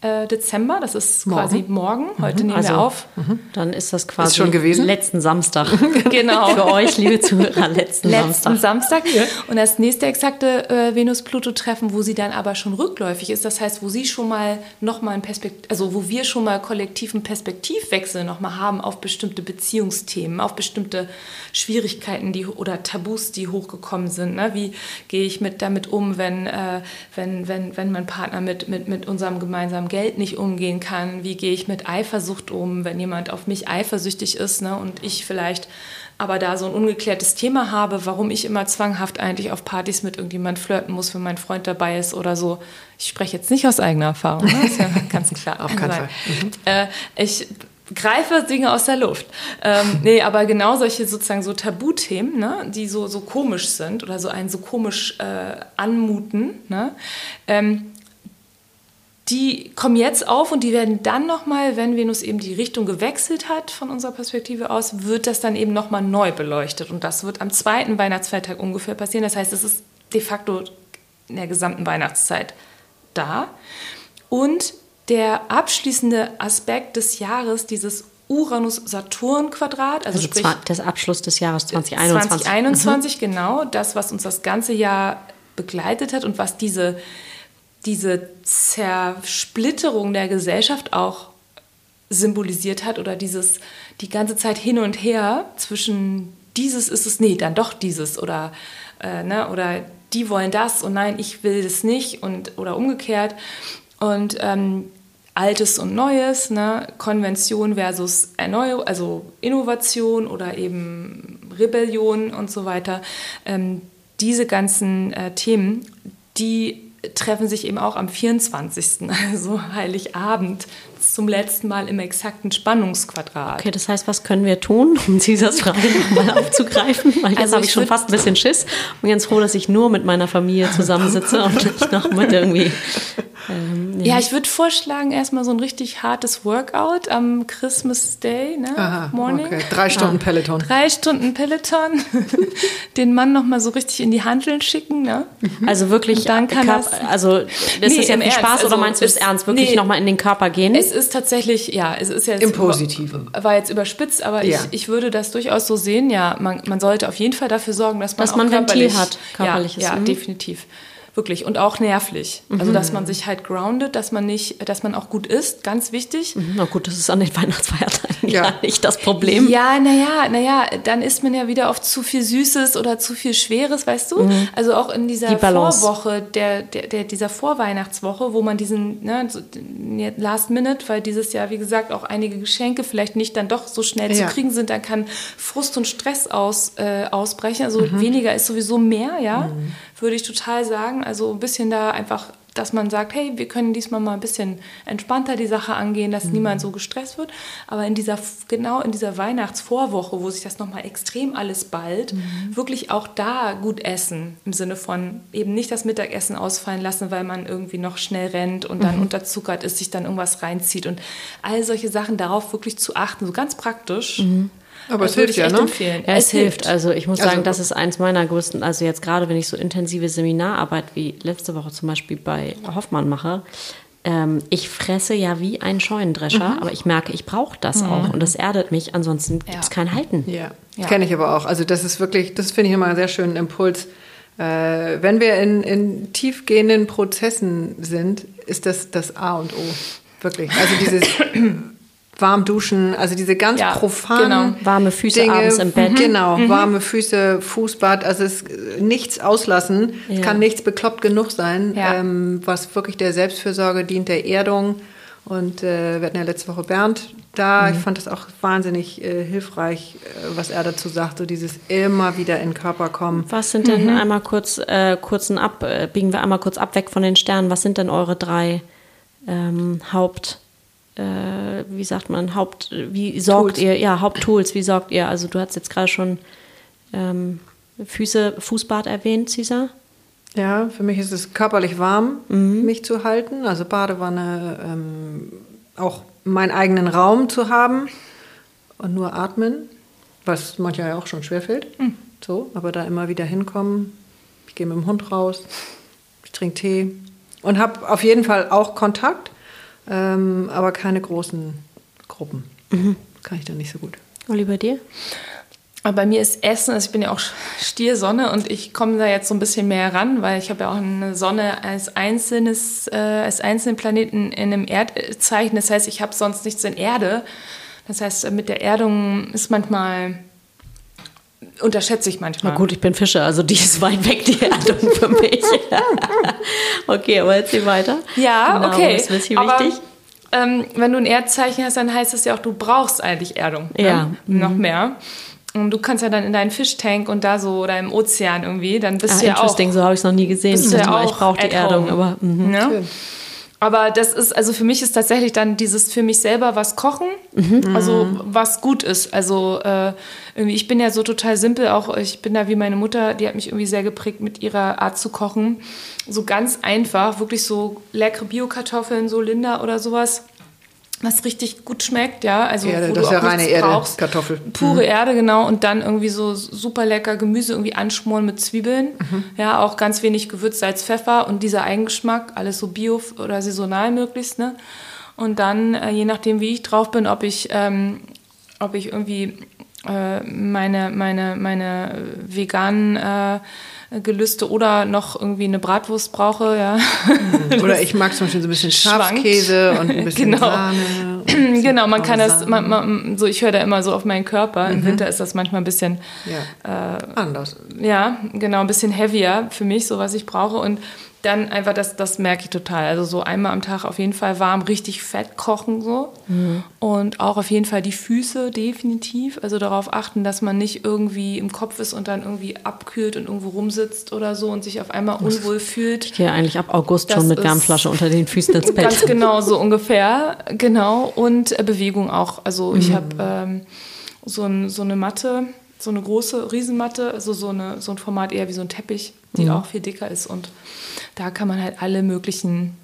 Äh, Dezember, das ist morgen. quasi morgen. Heute mhm. nehmen also, wir auf. Mhm. Dann ist das quasi ist schon gewesen? letzten Samstag. genau. Für euch, liebe Zuhörer, letzten, letzten Samstag. Samstag. Ja. Und das nächste exakte äh, Venus-Pluto-Treffen, wo sie dann aber schon rückläufig ist, das heißt, wo sie schon mal nochmal ein Perspekt also wo wir schon mal kollektiven Perspektivwechsel nochmal haben auf bestimmte Beziehungsthemen, auf bestimmte Schwierigkeiten die, oder Tabus, die hochgekommen sind. Ne? Wie gehe ich mit, damit um, wenn, äh, wenn, wenn, wenn mein Partner mit, mit, mit unserem gemeinsamen Geld nicht umgehen kann? Wie gehe ich mit Eifersucht um, wenn jemand auf mich eifersüchtig ist ne? und ich vielleicht aber da so ein ungeklärtes Thema habe, warum ich immer zwanghaft eigentlich auf Partys mit irgendjemand flirten muss, wenn mein Freund dabei ist oder so. Ich spreche jetzt nicht aus eigener Erfahrung, ne? das ist ja ganz klar. auf keinen Fall. Mhm. Äh, ich greife Dinge aus der Luft. Ähm, nee, aber genau solche sozusagen so Tabuthemen, ne, die so, so komisch sind oder so einen so komisch äh, anmuten, ne, ähm, die kommen jetzt auf und die werden dann nochmal, wenn Venus eben die Richtung gewechselt hat von unserer Perspektive aus, wird das dann eben nochmal neu beleuchtet. Und das wird am zweiten Weihnachtsfeiertag ungefähr passieren. Das heißt, es ist de facto in der gesamten Weihnachtszeit da. Und der abschließende Aspekt des Jahres, dieses Uranus-Saturn-Quadrat, also, also sprich das Abschluss des Jahres 2021. 2021, mhm. genau, das, was uns das ganze Jahr begleitet hat und was diese diese Zersplitterung der Gesellschaft auch symbolisiert hat oder dieses die ganze Zeit hin und her zwischen dieses ist es, nee, dann doch dieses oder, äh, ne, oder die wollen das und nein, ich will das nicht und oder umgekehrt. Und ähm, Altes und Neues, ne? Konvention versus Erneuerung, also Innovation oder eben Rebellion und so weiter. Ähm, diese ganzen äh, Themen, die treffen sich eben auch am 24., also Heiligabend, zum letzten Mal im exakten Spannungsquadrat. Okay, das heißt, was können wir tun, um Caesars Frage nochmal aufzugreifen? Weil jetzt also habe ich schon fast ein bisschen Schiss und ganz froh, dass ich nur mit meiner Familie zusammensitze und nicht noch mit irgendwie ähm, ja. ja. ich würde vorschlagen, erstmal so ein richtig hartes Workout am Christmas Day, ne? Aha, Morning. Okay. Drei Stunden ah. Peloton. Drei Stunden Peloton. Den Mann nochmal so richtig in die Handeln schicken, ne? Also wirklich, Und dann kann Körper, das, also das nee, ist ja viel Spaß also, oder meinst du das ernst? Wirklich nee, nochmal in den Körper gehen? Es ist tatsächlich, ja, es ist jetzt. Im Positiven. War jetzt überspitzt, aber ja. ich, ich würde das durchaus so sehen, ja. Man, man sollte auf jeden Fall dafür sorgen, dass man dass man Ventil hat, körperliches. Ja, ja mhm. definitiv Wirklich. Und auch nervlich. Also, dass man sich halt groundet, dass man nicht, dass man auch gut isst, ganz wichtig. Na gut, das ist an den Weihnachtsfeiertagen ja, nicht das Problem. Ja, naja, naja, dann isst man ja wieder oft zu viel Süßes oder zu viel Schweres, weißt du? Also auch in dieser Die. Vorwoche, der, der, der, dieser Vorweihnachtswoche, wo man diesen, ne, so, Last Minute, weil dieses Jahr, wie gesagt, auch einige Geschenke vielleicht nicht dann doch so schnell Ja. zu kriegen sind, dann kann Frust und Stress aus, äh, ausbrechen. Also weniger ist sowieso mehr, ja, würde ich total sagen. Also ein bisschen da einfach dass man sagt, hey, wir können diesmal mal ein bisschen entspannter die Sache angehen, dass niemand so gestresst wird. Aber in dieser, genau in dieser Weihnachtsvorwoche, wo sich das nochmal extrem alles ballt, wirklich auch da gut essen. Im Sinne von eben nicht das Mittagessen ausfallen lassen, weil man irgendwie noch schnell rennt und dann unterzuckert ist, sich dann irgendwas reinzieht. Und all solche Sachen darauf wirklich zu achten, so ganz praktisch. Aber es Das würde hilft ich ja, ne? empfehlen. Ja, es hilft. Also ich muss Also- sagen, das ist eins meiner größten, also jetzt gerade wenn ich so intensive Seminararbeit wie letzte Woche zum Beispiel bei Hoffmann mache, ähm, ich fresse ja wie ein Scheunendrescher, aber ich merke, ich brauche das auch und das erdet mich, ansonsten gibt es Ja. kein Halten. Ja, Ja. kenne ich aber auch. Also das ist wirklich, das finde ich immer einen sehr schönen Impuls. Äh, wenn wir in, in tiefgehenden Prozessen sind, ist das das A und O. Wirklich. Also dieses warm duschen, also diese ganz Ja, profanen genau. Warme Füße Dinge, abends im Bett. Genau, warme Füße, Fußbad, also es, nichts auslassen, Ja. kann nichts bekloppt genug sein, Ja. ähm, was wirklich der Selbstfürsorge dient, der Erdung. Und äh, wir hatten ja letzte Woche Bernd da. Ich fand das auch wahnsinnig äh, hilfreich, äh, was er dazu sagt, so dieses immer wieder in den Körper kommen. Was sind denn einmal kurz, äh, kurzen ab, äh, biegen wir einmal kurz ab weg von den Sternen, was sind denn eure drei ähm, Haupt, äh, wie sagt man, Haupt, wie sorgt Tools. ihr, ja, Haupttools, wie sorgt ihr? Also du hast jetzt gerade schon ähm, Füße, Fußbad erwähnt, Cesar. Ja, für mich ist es körperlich warm, mich zu halten. Also Badewanne, ähm, auch meinen eigenen Raum zu haben und nur atmen, was manchmal ja auch schon schwerfällt. So, aber da immer wieder hinkommen. Ich gehe mit dem Hund raus, ich trinke Tee und habe auf jeden Fall auch Kontakt, ähm, aber keine großen Gruppen. Kann ich dann nicht so gut. Olli, bei dir? Aber bei mir ist Essen, also ich bin ja auch Stiersonne und ich komme da jetzt so ein bisschen mehr ran, weil ich habe ja auch eine Sonne als einzelnes, äh, als einzelnen Planeten in einem Erdzeichen. Das heißt, ich habe sonst nichts in Erde. Das heißt, mit der Erdung ist manchmal, unterschätze ich manchmal. Na gut, ich bin Fische, also die ist weit weg, die Erdung für mich. okay, aber erzähl weiter. Ja, Genau, okay. Was ist Aber, wichtig? Ähm, wenn du ein Erdzeichen hast, dann heißt das ja auch, du brauchst eigentlich Erdung. Ja. Mhm. Ne? Noch mehr. Und du kannst ja dann in deinen Fischtank und da so oder im Ozean irgendwie, dann bist Ah, du ja auch. interesting, so habe ich es noch nie gesehen. bist Ich, du ja mal, ich auch brauche die Erdung, aber mhm. Ne? Aber das ist, also für mich ist tatsächlich dann dieses für mich selber was kochen, also was gut ist. Also äh, irgendwie, ich bin ja so total simpel, auch ich bin da wie meine Mutter, die hat mich irgendwie sehr geprägt mit ihrer Art zu kochen. So ganz einfach, wirklich so leckere Biokartoffeln, so Linda oder sowas, was richtig gut schmeckt, ja. Also Erde, wo das du ist ja reine Erde, brauchst. Kartoffel. Pure Erde, genau. Und dann irgendwie so super lecker Gemüse irgendwie anschmoren mit Zwiebeln. Ja, auch ganz wenig Gewürz, Salz, Pfeffer und dieser Eigengeschmack, alles so bio oder saisonal möglichst, ne? Und dann, äh, je nachdem, wie ich drauf bin, ob ich, ähm, ob ich irgendwie äh, meine, meine, meine äh, veganen äh, Gelüste oder noch irgendwie eine Bratwurst brauche, ja. Oder ich mag zum Beispiel so ein bisschen Schwankt. Schafskäse und ein bisschen Genau. Sahne. genau, man kann das, man, man, so ich höre da immer so auf meinen Körper. Im Winter ist das manchmal ein bisschen, Ja, anders. ja, genau, ein bisschen heavier für mich, so was ich brauche. Und dann einfach, das, das merke ich total. Also so einmal am Tag auf jeden Fall warm, richtig fett kochen so. Und auch auf jeden Fall die Füße definitiv. Also darauf achten, dass man nicht irgendwie im Kopf ist und dann irgendwie abkühlt und irgendwo rumsitzt oder so und sich auf einmal unwohl fühlt. Ich gehe eigentlich ab August Das schon mit Wärmflasche unter den Füßen ins Bett. Ganz genau, so ungefähr. Genau. Und äh, Bewegung auch. Also Mhm. ich habe ähm, so, ein, so eine Matte, so eine große Riesenmatte, also so, eine, so ein Format eher wie so ein Teppich, die Mhm. auch viel dicker ist. Und da kann man halt alle möglichen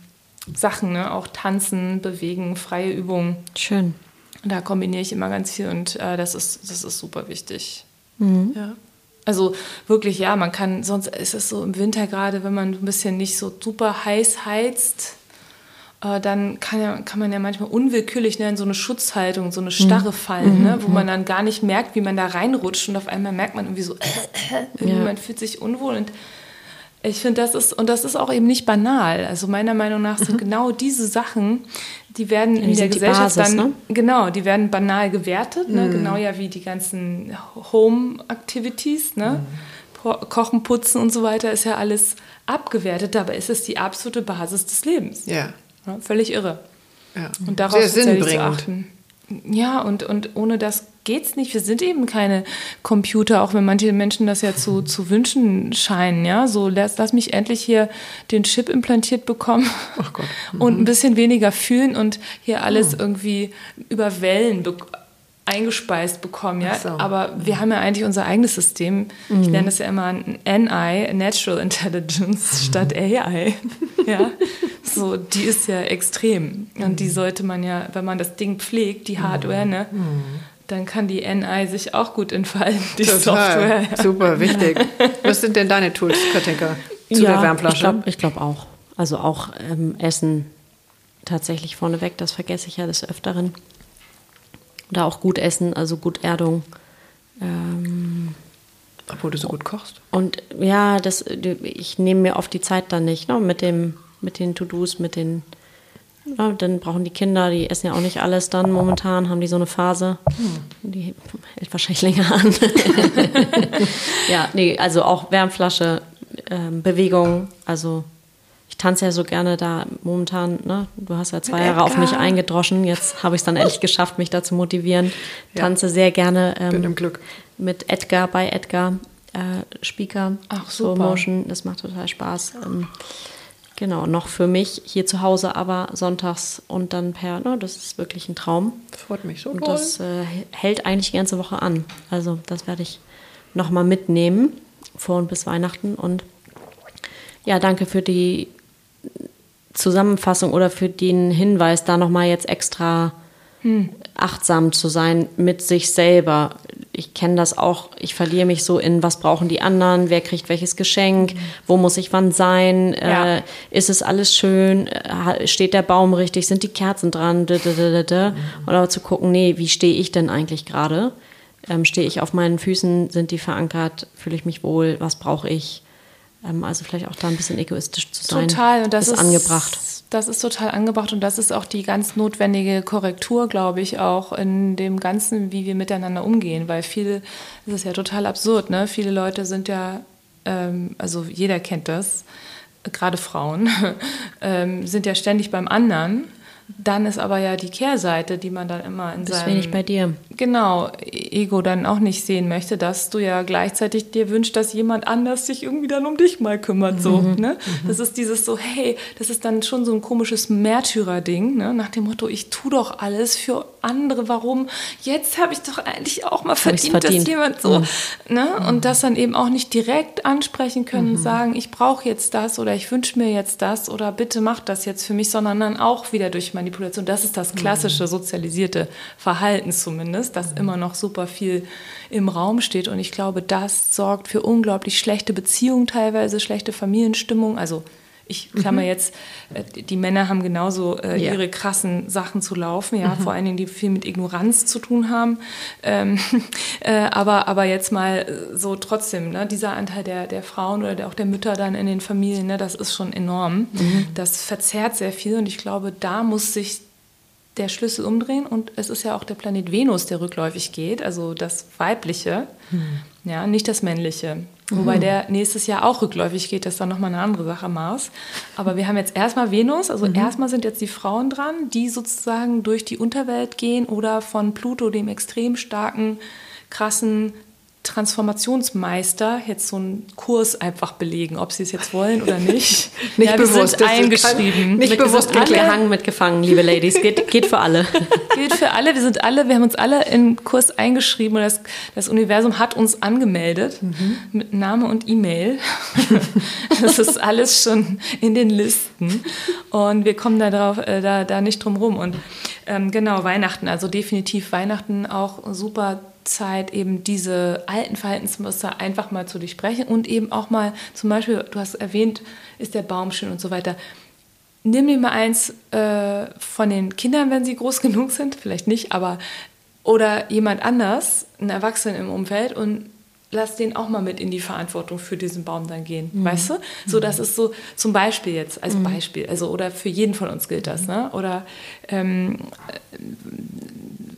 Sachen, ne? auch tanzen, bewegen, freie Übungen. Schön. Und da kombiniere ich immer ganz viel und äh, das, ist, das ist super wichtig. Mhm. Ja. Also wirklich, ja, man kann, sonst ist es so im Winter gerade, wenn man ein bisschen nicht so super heiß heizt, äh, dann kann, ja, kann man ja manchmal unwillkürlich ne, in so eine Schutzhaltung, so eine Starre fallen, ne, wo man dann gar nicht merkt, wie man da reinrutscht und auf einmal merkt man irgendwie so, irgendwie Ja. man fühlt sich unwohl und Ich finde, das ist, und das ist auch eben nicht banal. Also meiner Meinung nach sind mhm. genau diese Sachen, die werden in der Gesellschaft Basis, dann, ne? genau, die werden banal gewertet, ne? mhm. ne? genau ja wie die ganzen Home-Activities, ne? Mhm. Kochen, Putzen und so weiter ist ja alles abgewertet, dabei ist es die absolute Basis des Lebens. Ja. Ja völlig irre. Ja. Und darauf Sehr sinnbringend. zu achten. Ja, und, und ohne das geht's nicht. Wir sind eben keine Computer, auch wenn manche Menschen das ja zu, zu wünschen scheinen. Ja, so lass, lass mich endlich hier den Chip implantiert bekommen mhm. und ein bisschen weniger fühlen und hier alles oh. irgendwie über Wellen bekommen eingespeist bekommen, ja. So. Aber wir haben ja eigentlich unser eigenes System. Mhm. Ich nenne das ja immer NI, Natural Intelligence, statt AI. ja. So, die ist ja extrem. Und die sollte man ja, wenn man das Ding pflegt, die Hardware, ne, mhm. dann kann die NI sich auch gut entfalten, die Total. Software. Ja. Super, wichtig. Was sind denn deine Tools, Katinka, zu ja, der Wärmflasche? Ich glaube glaub auch. Also auch ähm, Essen tatsächlich vorneweg, das vergesse ich ja des Öfteren. Oder auch gut essen, also gut Erdung. Ähm, Obwohl du so gut kochst. Und ja, das, ich nehme mir oft die Zeit dann nicht, ne, mit dem mit den To-Dos, mit den. Ja, dann brauchen die Kinder, die essen ja auch nicht alles dann momentan, haben die so eine Phase. Hm. Die hält wahrscheinlich länger an. ja, nee, also auch Wärmflasche, ähm, Bewegung, also ich tanze ja so gerne da momentan, ne? Du hast ja zwei Jahre auf mich eingedroschen. Jetzt habe ich es dann endlich geschafft, mich da zu motivieren. Tanze ja. sehr gerne. Ähm, Bin im Glück. Mit Edgar bei Edgar äh, Speaker. Ach, super. So Motion, das macht total Spaß. Ähm, Genau, noch für mich hier zu Hause, aber sonntags und dann per, ne, das ist wirklich ein Traum. Freut mich so. Und das äh, hält eigentlich die ganze Woche an. Also das werde ich nochmal mitnehmen, vor und bis Weihnachten. Und ja, danke für die Zusammenfassung oder für den Hinweis, da nochmal jetzt extra hm. achtsam zu sein mit sich selber ich kenne das auch, ich verliere mich so in, was brauchen die anderen, wer kriegt welches Geschenk, wo muss ich wann sein, ja. äh, ist es alles schön, äh, steht der Baum richtig, sind die Kerzen dran, da, da. Mhm. und aber zu gucken, nee, wie stehe ich denn eigentlich gerade? Ähm, stehe ich auf meinen Füßen, sind die verankert, fühle ich mich wohl, was brauche ich? Ähm, also vielleicht auch da ein bisschen egoistisch zu sein. Total, und das ist, ist angebracht. Das ist total angebracht. Und das ist auch die ganz notwendige Korrektur, glaube ich, auch in dem Ganzen, wie wir miteinander umgehen, weil viele, das ist ja total absurd, ne? Viele Leute sind ja, ähm, also jeder kennt das, gerade Frauen, ähm, sind ja ständig beim anderen dann ist aber ja die Kehrseite, die man dann immer in seinem... wenig bei dir. Genau, Ego dann auch nicht sehen möchte, dass du ja gleichzeitig dir wünschst, dass jemand anders sich irgendwie dann um dich mal kümmert. So, mhm. ne? Mhm. Das ist dieses so, hey, das ist dann schon so ein komisches Märtyrer-Ding, ne? nach dem Motto, ich tue doch alles für andere, warum? Jetzt habe ich doch eigentlich auch mal verdient, verdient, dass jemand so... Mhm. Ne? Und mhm. das dann eben auch nicht direkt ansprechen können, mhm. sagen, ich brauche jetzt das oder ich wünsche mir jetzt das oder bitte mach das jetzt für mich, sondern dann auch wieder durch Manipulation. Das ist das klassische sozialisierte Verhalten zumindest, das immer noch super viel im Raum steht. Und ich glaube, das sorgt für unglaublich schlechte Beziehungen teilweise, schlechte Familienstimmung. Also ich klammer mhm. jetzt, äh, die Männer haben genauso äh, ja. ihre krassen Sachen zu laufen, ja, mhm. vor allen Dingen, die viel mit Ignoranz zu tun haben. Ähm, äh, aber, aber jetzt mal so trotzdem, ne, dieser Anteil der, der Frauen oder der, auch der Mütter dann in den Familien, ne, das ist schon enorm. Mhm. Das verzerrt sehr viel und ich glaube, da muss sich der Schlüssel umdrehen und es ist ja auch der Planet Venus, der rückläufig geht, also das Weibliche, mhm. ja, nicht das Männliche. Wobei mhm. der nächstes Jahr auch rückläufig geht, das ist dann nochmal eine andere Sache, Mars. Aber wir haben jetzt erstmal Venus, also mhm. erstmal sind jetzt die Frauen dran, die sozusagen durch die Unterwelt gehen oder von Pluto, dem extrem starken, krassen Transformationsmeister jetzt so einen Kurs einfach belegen, ob sie es jetzt wollen oder nicht. nicht ja, bewusst. Sind eingeschrieben. Nicht mit bewusst mitgehangen, mitgefangen, liebe Ladies. Geht, geht für alle. geht für alle. Wir sind alle, wir haben uns alle in Kurs eingeschrieben und das, das Universum hat uns angemeldet mhm. mit Name und E-Mail. das ist alles schon in den Listen und wir kommen da drauf, äh, da, da nicht drum rum. Und ähm, genau, Weihnachten, also definitiv Weihnachten auch super Zeit, eben diese alten Verhaltensmuster einfach mal zu durchbrechen und eben auch mal, zum Beispiel, du hast erwähnt, ist der Baum schön und so weiter. Nimm dir mal eins äh, von den Kindern, wenn sie groß genug sind, vielleicht nicht, aber oder jemand anders, ein Erwachsener im Umfeld und lass den auch mal mit in die Verantwortung für diesen Baum dann gehen, mhm. weißt du? So, das ist so zum Beispiel jetzt, als mhm. Beispiel, also oder für jeden von uns gilt das, ne? Oder ähm, äh,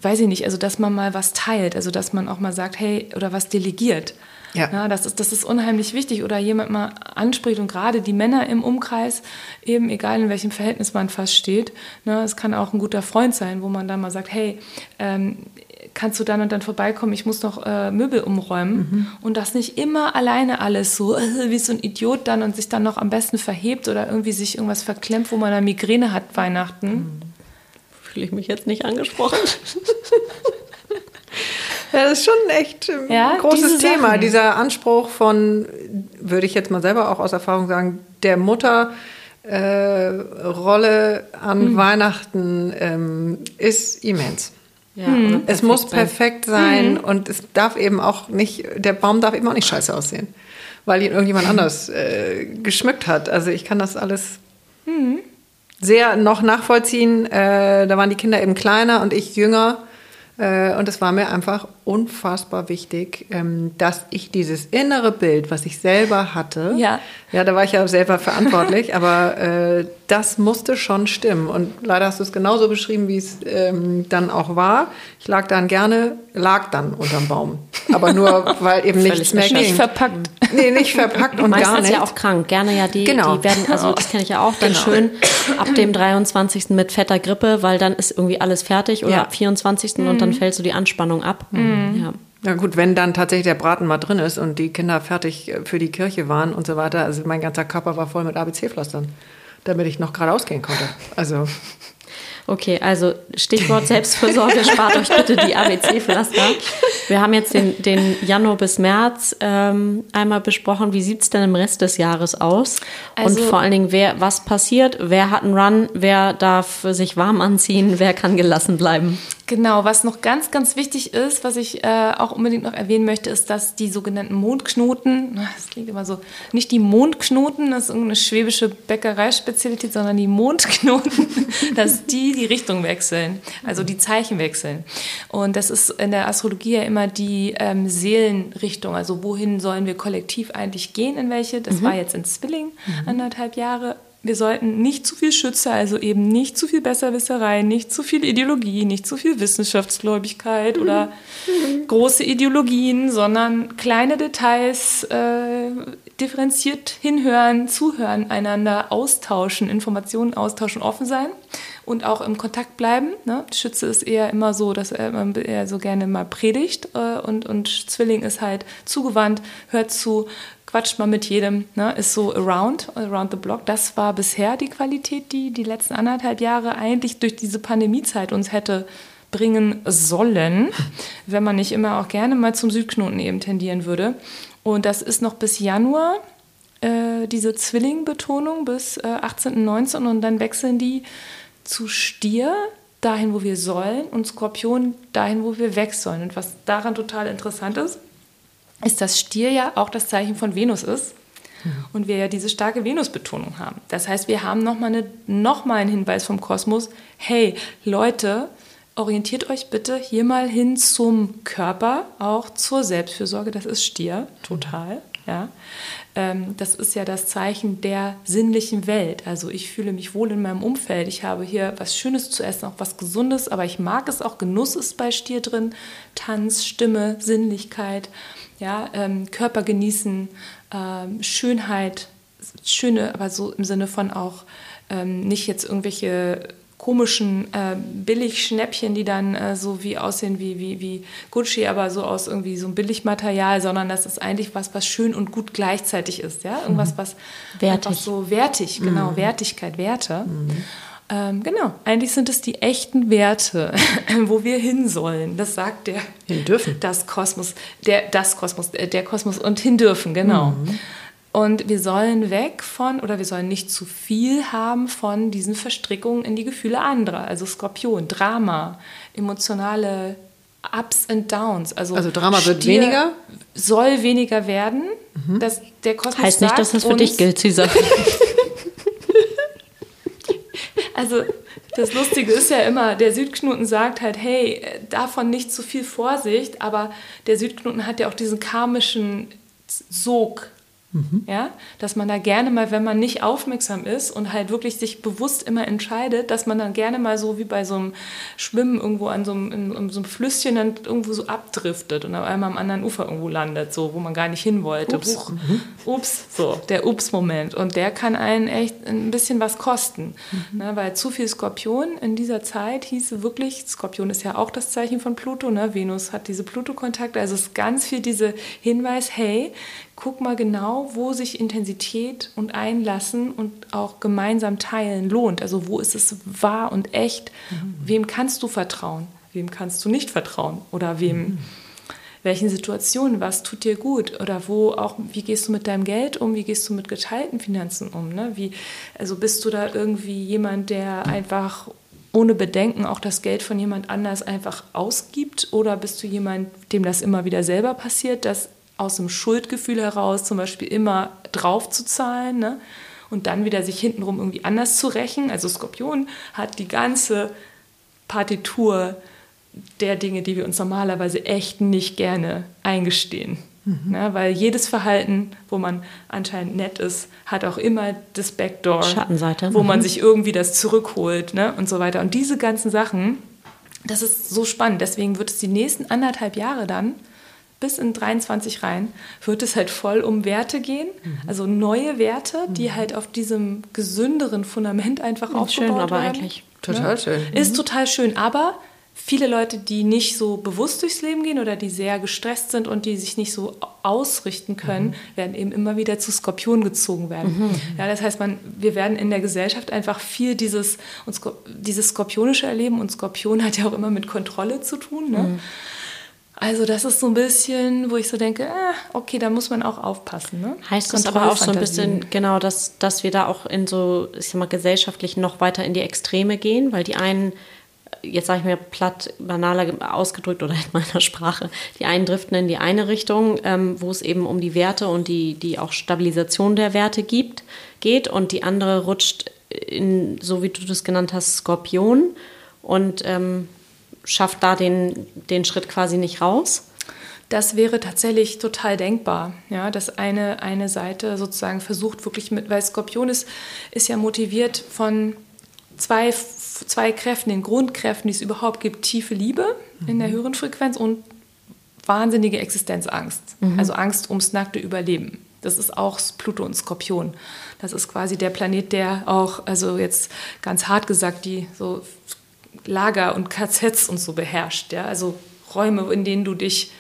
weiß ich nicht, also dass man mal was teilt, also dass man auch mal sagt, hey, oder was delegiert. Ja. ja. das, ist, das ist unheimlich wichtig. Oder jemand mal anspricht und gerade die Männer im Umkreis, eben egal in welchem Verhältnis man fast steht, ne, es kann auch ein guter Freund sein, wo man dann mal sagt, hey, ähm, kannst du dann und dann vorbeikommen, ich muss noch äh, Möbel umräumen. Mhm. Und das nicht immer alleine alles so, äh, wie so ein Idiot dann und sich dann noch am besten verhebt oder irgendwie sich irgendwas verklemmt, wo man eine Migräne hat Weihnachten. Mhm. Fühle ich mich jetzt nicht angesprochen. Ja, das ist schon echt ein ja, großes Thema, Sachen. dieser Anspruch von, würde ich jetzt mal selber auch aus Erfahrung sagen, der Mutter. Äh, Rolle an mhm. Weihnachten ähm, ist immens. Ja, mhm. Es muss sein. perfekt sein mhm. und es darf eben auch nicht, der Baum darf eben auch nicht scheiße aussehen, weil ihn irgendjemand anders äh, geschmückt hat. Also ich kann das alles mhm. Sehr noch nachvollziehen. Äh, da waren die Kinder eben kleiner und ich jünger. Äh, und es war mir einfach unfassbar wichtig, ähm, dass ich dieses innere Bild, was ich selber hatte, ja, ja da war ich ja selber verantwortlich, aber äh, das musste schon stimmen. Und leider hast du es genauso beschrieben, wie es ähm, dann auch war. Ich lag dann gerne, lag dann unterm Baum. Aber nur, weil eben nichts mehr ging. Nicht verpackt. Nee, nicht verpackt und Meistens gar nicht. ja auch krank. Gerne ja die, genau. die werden, also das kenne ich ja auch, dann genau. schön ab dem 23. mit fetter Grippe, weil dann ist irgendwie alles fertig oder ja. ab 24. Mhm. und dann fällt so die Anspannung ab. Mhm. Ja. Ja gut, wenn dann tatsächlich der Braten mal drin ist und die Kinder fertig für die Kirche waren und so weiter, also mein ganzer Körper war voll mit ABC-Pflastern, damit ich noch geradeaus gehen konnte. Also Okay, also Stichwort Selbstversorge, spart euch bitte die ABC-Pflaster. Wir haben jetzt den, den Januar bis März ähm, einmal besprochen. Wie sieht es denn im Rest des Jahres aus? Also, Und vor allen Dingen, wer, was passiert? Wer hat einen Run? Wer darf sich warm anziehen? Wer kann gelassen bleiben? Genau, was noch ganz, ganz wichtig ist, was ich äh, auch unbedingt noch erwähnen möchte, ist, dass die sogenannten Mondknoten, das klingt immer so, nicht die Mondknoten, das ist irgendeine schwäbische Bäckereispezialität, sondern die Mondknoten, dass die die Richtung wechseln, also die Zeichen wechseln. Und das ist in der Astrologie ja immer die ähm, Seelenrichtung, also wohin sollen wir kollektiv eigentlich gehen, in welche. Das mhm. war jetzt in Zwilling, mhm. anderthalb Jahre wir sollten nicht zu viel Schütze, also eben nicht zu viel Besserwisserei, nicht zu viel Ideologie, nicht zu viel Wissenschaftsgläubigkeit mhm. oder große Ideologien, sondern kleine Details, äh, differenziert hinhören, zuhören, einander austauschen, Informationen austauschen, offen sein und auch im Kontakt bleiben. Ne? Schütze ist eher immer so, dass er eher so gerne mal predigt äh, und, und Zwilling ist halt zugewandt, hört zu, quatscht mal mit jedem, ne? ist so around, around the block. Das war bisher die Qualität, die die letzten anderthalb Jahre eigentlich durch diese Pandemiezeit uns hätte bringen sollen, wenn man nicht immer auch gerne mal zum Südknoten eben tendieren würde. Und das ist noch bis Januar, äh, diese Zwillingbetonung bis äh, 18. 19. und dann wechseln die zu Stier, dahin, wo wir sollen, und Skorpion, dahin, wo wir weg sollen. Und was daran total interessant ist, ist, dass Stier ja auch das Zeichen von Venus ist. Und wir ja diese starke Venus-Betonung haben. Das heißt, wir haben nochmal eine, noch einen Hinweis vom Kosmos. Hey, Leute, orientiert euch bitte hier mal hin zum Körper, auch zur Selbstfürsorge. Das ist Stier, total. Ja. Ähm, das ist ja das Zeichen der sinnlichen Welt. Also ich fühle mich wohl in meinem Umfeld. Ich habe hier was Schönes zu essen, auch was Gesundes, aber ich mag es auch. Genuss ist bei Stier drin. Tanz, Stimme, Sinnlichkeit ja, ähm, Körper genießen, ähm, Schönheit, schöne, aber so im Sinne von auch ähm, nicht jetzt irgendwelche komischen äh, Billigschnäppchen, die dann äh, so wie aussehen wie, wie, wie Gucci, aber so aus irgendwie so einem Billigmaterial, sondern das ist eigentlich was, was schön und gut gleichzeitig ist, ja, irgendwas, mhm. was wertig. so wertig, genau, mhm. Wertigkeit, Werte. Mhm. Ähm, genau, eigentlich sind es die echten Werte, wo wir hin sollen. Das sagt der. Hin dürfen. Das Kosmos, der, das Kosmos, äh, der Kosmos und hin dürfen, genau. Mhm. Und wir sollen weg von, oder wir sollen nicht zu viel haben von diesen Verstrickungen in die Gefühle anderer. Also Skorpion, Drama, emotionale Ups and Downs. Also, also Drama wird weniger? Soll weniger werden. Mhm. Dass der Kosmos heißt nicht, dass das für dich gilt, Cesar. Also das Lustige ist ja immer, der Südknoten sagt halt, hey, davon nicht zu viel Vorsicht, aber der Südknoten hat ja auch diesen karmischen Sog Mhm. Ja, dass man da gerne mal, wenn man nicht aufmerksam ist und halt wirklich sich bewusst immer entscheidet, dass man dann gerne mal so wie bei so einem Schwimmen irgendwo an so einem, in, in so einem Flüsschen dann irgendwo so abdriftet und auf einmal am anderen Ufer irgendwo landet, so wo man gar nicht hin wollte. Ups, mhm. Ups so, der Ups-Moment. Und der kann einen echt ein bisschen was kosten. Mhm. Ne, weil zu viel Skorpion in dieser Zeit hieße wirklich, Skorpion ist ja auch das Zeichen von Pluto, ne? Venus hat diese Pluto-Kontakte, also es ist ganz viel diese Hinweis, hey, guck mal genau, wo sich Intensität und Einlassen und auch gemeinsam teilen lohnt. Also wo ist es wahr und echt? Mhm. Wem kannst du vertrauen? Wem kannst du nicht vertrauen? Oder wem, mhm. welchen Situationen, was tut dir gut? Oder wo auch, wie gehst du mit deinem Geld um? Wie gehst du mit geteilten Finanzen um? Ne? Wie, also bist du da irgendwie jemand, der einfach ohne Bedenken auch das Geld von jemand anders einfach ausgibt? Oder bist du jemand, dem das immer wieder selber passiert, dass aus dem Schuldgefühl heraus zum Beispiel immer drauf zu zahlen ne? und dann wieder sich hintenrum irgendwie anders zu rächen. Also Skorpion hat die ganze Partitur der Dinge, die wir uns normalerweise echt nicht gerne eingestehen. Mhm. Ne? Weil jedes Verhalten, wo man anscheinend nett ist, hat auch immer das Backdoor, Schattenseite. wo mhm. man sich irgendwie das zurückholt ne? und so weiter. Und diese ganzen Sachen, das ist so spannend. Deswegen wird es die nächsten anderthalb Jahre dann bis in 23 rein, wird es halt voll um Werte gehen. Mhm. Also neue Werte, die mhm. halt auf diesem gesünderen Fundament einfach mhm, aufgebaut schön, aber werden. eigentlich. Total ja. schön. Ist mhm. total schön, aber viele Leute, die nicht so bewusst durchs Leben gehen oder die sehr gestresst sind und die sich nicht so ausrichten können, mhm. werden eben immer wieder zu Skorpion gezogen werden. Mhm. Ja, das heißt, man, wir werden in der Gesellschaft einfach viel dieses, dieses skorpionische erleben und Skorpion hat ja auch immer mit Kontrolle zu tun. Ne? Also das ist so ein bisschen, wo ich so denke, äh, okay, da muss man auch aufpassen. Ne? Heißt das aber auch so ein bisschen, genau, dass, dass wir da auch in so, ich sag mal, gesellschaftlich noch weiter in die Extreme gehen, weil die einen, jetzt sage ich mir platt, banaler ausgedrückt oder in meiner Sprache, die einen driften in die eine Richtung, ähm, wo es eben um die Werte und die, die auch Stabilisation der Werte gibt, geht und die andere rutscht in, so wie du das genannt hast, Skorpion und ähm, schafft da den, den Schritt quasi nicht raus? Das wäre tatsächlich total denkbar, ja, dass eine, eine Seite sozusagen versucht wirklich mit, weil Skorpion ist, ist ja motiviert von zwei, zwei Kräften, den Grundkräften, die es überhaupt gibt, tiefe Liebe mhm. in der mhm. höheren Frequenz und wahnsinnige Existenzangst, mhm. also Angst ums nackte Überleben. Das ist auch Pluto und Skorpion. Das ist quasi der Planet, der auch, also jetzt ganz hart gesagt, die so Lager und KZs und so beherrscht. Ja? Also Räume, in denen du dich,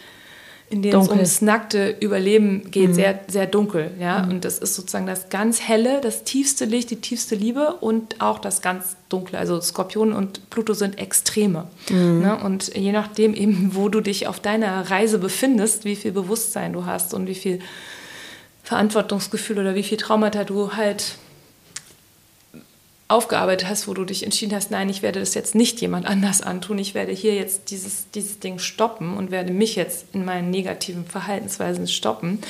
in denen dunkel. es ums nackte Überleben geht, mhm. sehr, sehr dunkel. Ja? Mhm. Und das ist sozusagen das ganz helle, das tiefste Licht, die tiefste Liebe und auch das ganz dunkle. Also Skorpion und Pluto sind Extreme. Mhm. Ne? Und je nachdem eben, wo du dich auf deiner Reise befindest, wie viel Bewusstsein du hast und wie viel Verantwortungsgefühl oder wie viel Traumata du halt aufgearbeitet hast, wo du dich entschieden hast, nein, ich werde das jetzt nicht jemand anders antun, ich werde hier jetzt dieses, dieses Ding stoppen und werde mich jetzt in meinen negativen Verhaltensweisen stoppen,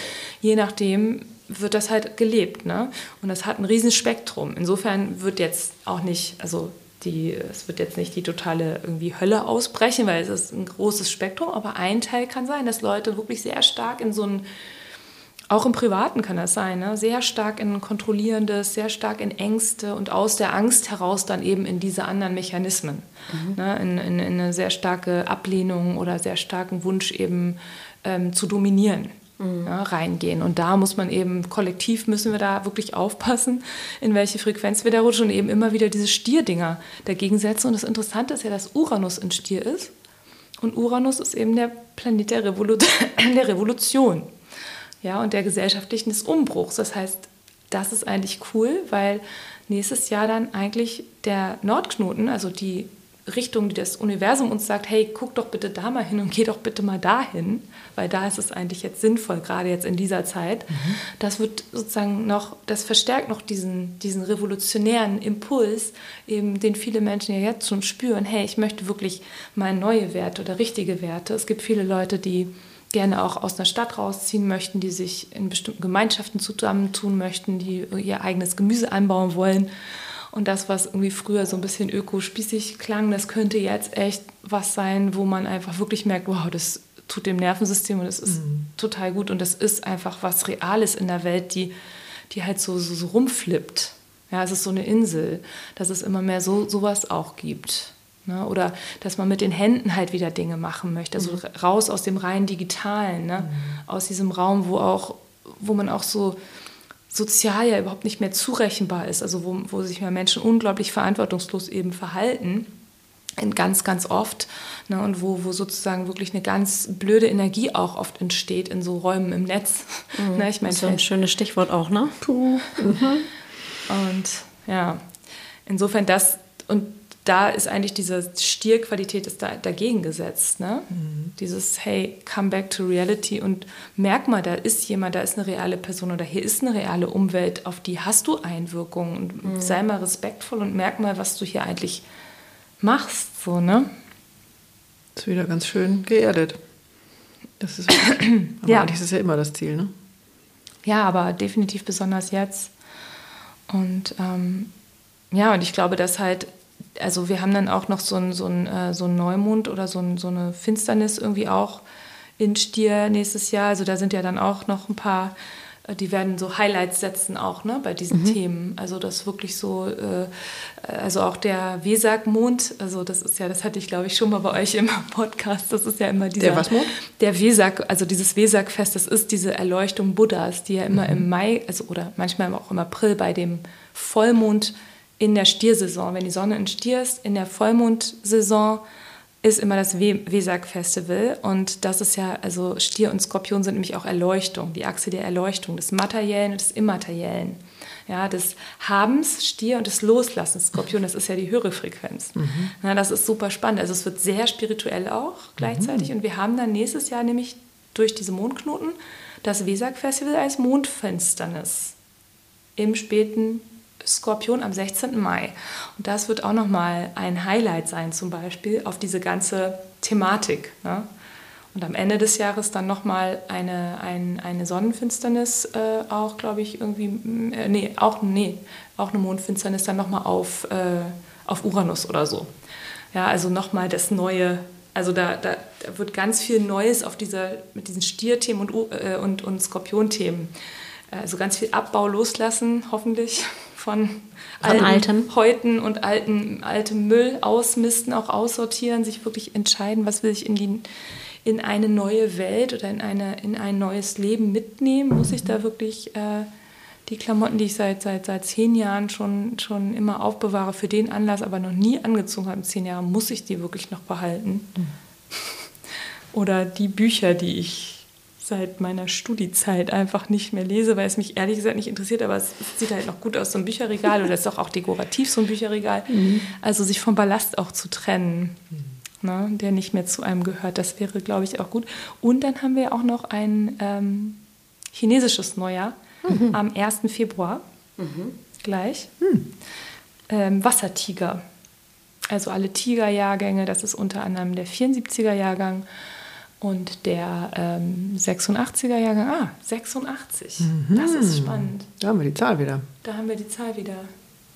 je nachdem wird das halt gelebt. Ne? Und das hat ein Riesenspektrum. Insofern wird jetzt auch nicht, also die, es wird jetzt nicht die totale irgendwie Hölle ausbrechen, weil es ist ein großes Spektrum, aber ein Teil kann sein, dass Leute wirklich sehr stark in so ein auch im Privaten kann das sein, ne? sehr stark in Kontrollierendes, sehr stark in Ängste und aus der Angst heraus dann eben in diese anderen Mechanismen. Mhm. Ne? In, in, in, eine sehr starke Ablehnung oder sehr starken Wunsch eben ähm, zu dominieren. Mhm. Ne? reingehen. Und da muss man eben, kollektiv müssen wir da wirklich aufpassen, in welche Frequenz wir da rutschen und eben immer wieder diese Stierdinger dagegen setzen. Und das Interessante ist ja, dass Uranus in Stier ist. Und Uranus ist eben der Planet der, Revolu der Revolution ja, und der gesellschaftlichen des Umbruchs. Das heißt, das ist eigentlich cool, weil nächstes Jahr dann eigentlich der Nordknoten, also die Richtung, die das Universum uns sagt, hey, guck doch bitte da mal hin und geh doch bitte mal dahin, weil da ist es eigentlich jetzt sinnvoll, gerade jetzt in dieser Zeit. Mhm. Das wird sozusagen noch, das verstärkt noch diesen, diesen revolutionären Impuls, eben den viele Menschen ja jetzt schon spüren, hey, ich möchte wirklich mal neue Werte oder richtige Werte. Es gibt viele Leute, die gerne auch aus einer Stadt rausziehen möchten, die sich in bestimmten Gemeinschaften zusammentun möchten, die ihr eigenes Gemüse anbauen wollen Und das, was irgendwie früher so ein bisschen ökospießig klang, das könnte jetzt echt was sein, wo man einfach wirklich merkt, wow, das tut dem Nervensystem und das ist mhm. total gut. Und das ist einfach was Reales in der Welt, die, die halt so, so, so rumflippt. Ja, es ist so eine Insel, dass es immer mehr so sowas auch gibt. Ne? Oder dass man mit den Händen halt wieder Dinge machen möchte. Also mhm. raus aus dem rein Digitalen, ne? Mhm. aus diesem Raum, wo auch, wo man auch so sozial ja überhaupt nicht mehr zurechenbar ist, also wo, wo sich ja Menschen unglaublich verantwortungslos eben verhalten, ganz, ganz oft, ne, und wo, wo sozusagen wirklich eine ganz blöde Energie auch oft entsteht in so Räumen im Netz. Mhm. Ne, ich mein, das ist so ein schönes Stichwort auch, ne? Puh. Mhm. Und ja, insofern das, und da ist eigentlich diese Stierqualität ist da, dagegen gesetzt. Ne? Mhm. Dieses, hey, come back to reality und merk mal, da ist jemand, da ist eine reale Person oder hier ist eine reale Umwelt, auf die hast du Einwirkungen. Und mhm. sei mal respektvoll und merk mal, was du hier eigentlich machst. So, ne? Ist wieder ganz schön geerdet. Das ist, aber ja. eigentlich ist es ja immer das Ziel, ne? Ja, aber definitiv besonders jetzt. Und ähm, ja, und ich glaube, dass halt also wir haben dann auch noch so einen so äh, so ein Neumond oder so, ein, so eine Finsternis irgendwie auch in Stier nächstes Jahr. Also da sind ja dann auch noch ein paar, äh, die werden so Highlights setzen auch ne, bei diesen mhm. Themen. Also das wirklich so, äh, also auch der Wesak-Mond, also das ist ja, das hatte ich glaube ich schon mal bei euch im Podcast, das ist ja immer dieser... Der was Mond? Der Wesak, also dieses Wesak-Fest, das ist diese Erleuchtung Buddhas, die ja immer mhm. im Mai, also oder manchmal auch im April bei dem Vollmond in der Stiersaison. Wenn die Sonne in Stier ist, in der Vollmondsaison ist immer das Wesak-Festival. Und das ist ja, also Stier und Skorpion sind nämlich auch Erleuchtung, die Achse der Erleuchtung, des Materiellen und des Immateriellen. Ja, des Habens, Stier und des Loslassens. Skorpion, das ist ja die höhere Frequenz. Mhm. Ja, das ist super spannend. Also es wird sehr spirituell auch gleichzeitig. Mhm. Und wir haben dann nächstes Jahr nämlich durch diese Mondknoten das Wesak-Festival als Mondfinsternis im späten Skorpion am 16. Mai. Und das wird auch nochmal ein Highlight sein, zum Beispiel auf diese ganze Thematik. Ne? Und am Ende des Jahres dann nochmal eine, ein, eine Sonnenfinsternis, äh, auch glaube ich irgendwie, äh, nee, auch, nee, auch eine Mondfinsternis dann nochmal auf, äh, auf Uranus oder so. Ja, also nochmal das neue, also da, da, da, wird ganz viel Neues auf dieser, mit diesen Stierthemen und, äh, und, und Skorpionthemen. Also ganz viel Abbau loslassen, hoffentlich von, von altem Häuten und alten, altem Müll ausmisten, auch aussortieren, sich wirklich entscheiden, was will ich in, die, in eine neue Welt oder in, eine, in ein neues Leben mitnehmen. Muss ich da wirklich äh, die Klamotten, die ich seit, seit, seit zehn Jahren schon, schon immer aufbewahre, für den Anlass aber noch nie angezogen habe in zehn Jahren, muss ich die wirklich noch behalten? Mhm. Oder die Bücher, die ich seit meiner Studiezeit einfach nicht mehr lese, weil es mich ehrlich gesagt nicht interessiert, aber es sieht halt noch gut aus, so ein Bücherregal oder ist doch auch dekorativ, so ein Bücherregal. Mhm. Also sich vom Ballast auch zu trennen, mhm. ne, der nicht mehr zu einem gehört, das wäre, glaube ich, auch gut. Und dann haben wir auch noch ein ähm, chinesisches Neujahr mhm. am 1. Februar mhm. gleich. Mhm. Ähm, Wassertiger. Also alle Tigerjahrgänge, das ist unter anderem der 74er Jahrgang und der ähm, 86er Jahrgang, ah, 86. Mhm. Das ist spannend. Da haben wir die Zahl wieder. Da haben wir die Zahl wieder.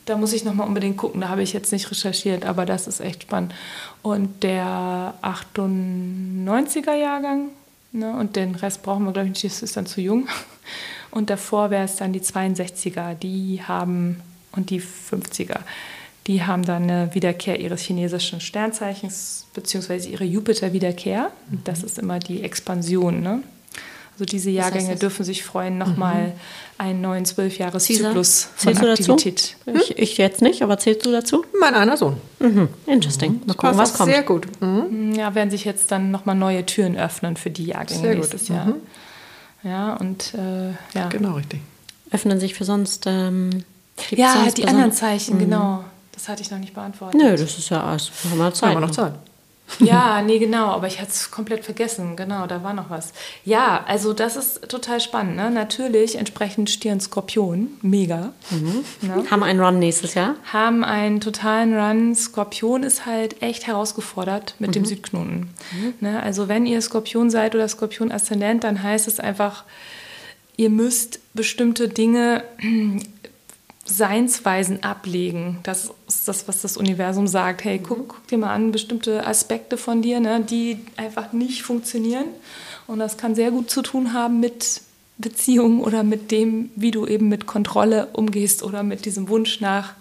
Da muss ich nochmal unbedingt gucken, da habe ich jetzt nicht recherchiert, aber das ist echt spannend. Und der 98er Jahrgang, ne, und den Rest brauchen wir, glaube ich, nicht, das ist dann zu jung. Und davor wäre es dann die 62er, die haben, und die 50er die haben dann eine Wiederkehr ihres chinesischen Sternzeichens beziehungsweise ihre Jupiter-Wiederkehr. Das ist immer die Expansion. Ne? Also diese Jahrgänge das heißt dürfen sich freuen, nochmal mhm. einen neuen Zwölfjahreszyklus von Aktivität. Hm? Ich, ich, jetzt nicht, aber zählst du dazu? Mein einer Sohn. Mhm. Interesting. Mhm. Mal gucken, was kommt. Sehr gut. Mhm. Ja, werden sich jetzt dann nochmal neue Türen öffnen für die Jahrgänge sehr nächstes gut. Jahr. Mhm. Ja, und äh, ja. Genau, richtig. Öffnen sich für sonst. Ähm, ja, sonst die anderen Zeichen, mhm. genau. Das hatte ich noch nicht beantwortet. Nö, das ist ja alles. Haben wir Zeit. Haben wir noch Zeit. Ja, nee, genau, aber ich hatte es komplett vergessen. Genau, da war noch was. Ja, also das ist total spannend. Ne? Natürlich entsprechend Stirn Skorpion, mega. Mhm. Ne? Haben einen Run nächstes Jahr? Haben einen totalen Run. Skorpion ist halt echt herausgefordert mit mhm. dem Südknoten. Mhm. Ne? Also wenn ihr Skorpion seid oder Skorpion-Aszendent, dann heißt es einfach, ihr müsst bestimmte Dinge Seinsweisen ablegen. Das ist das, was das Universum sagt. Hey, guck, guck dir mal an, bestimmte Aspekte von dir, ne, die einfach nicht funktionieren. Und das kann sehr gut zu tun haben mit Beziehungen oder mit dem, wie du eben mit Kontrolle umgehst oder mit diesem Wunsch nach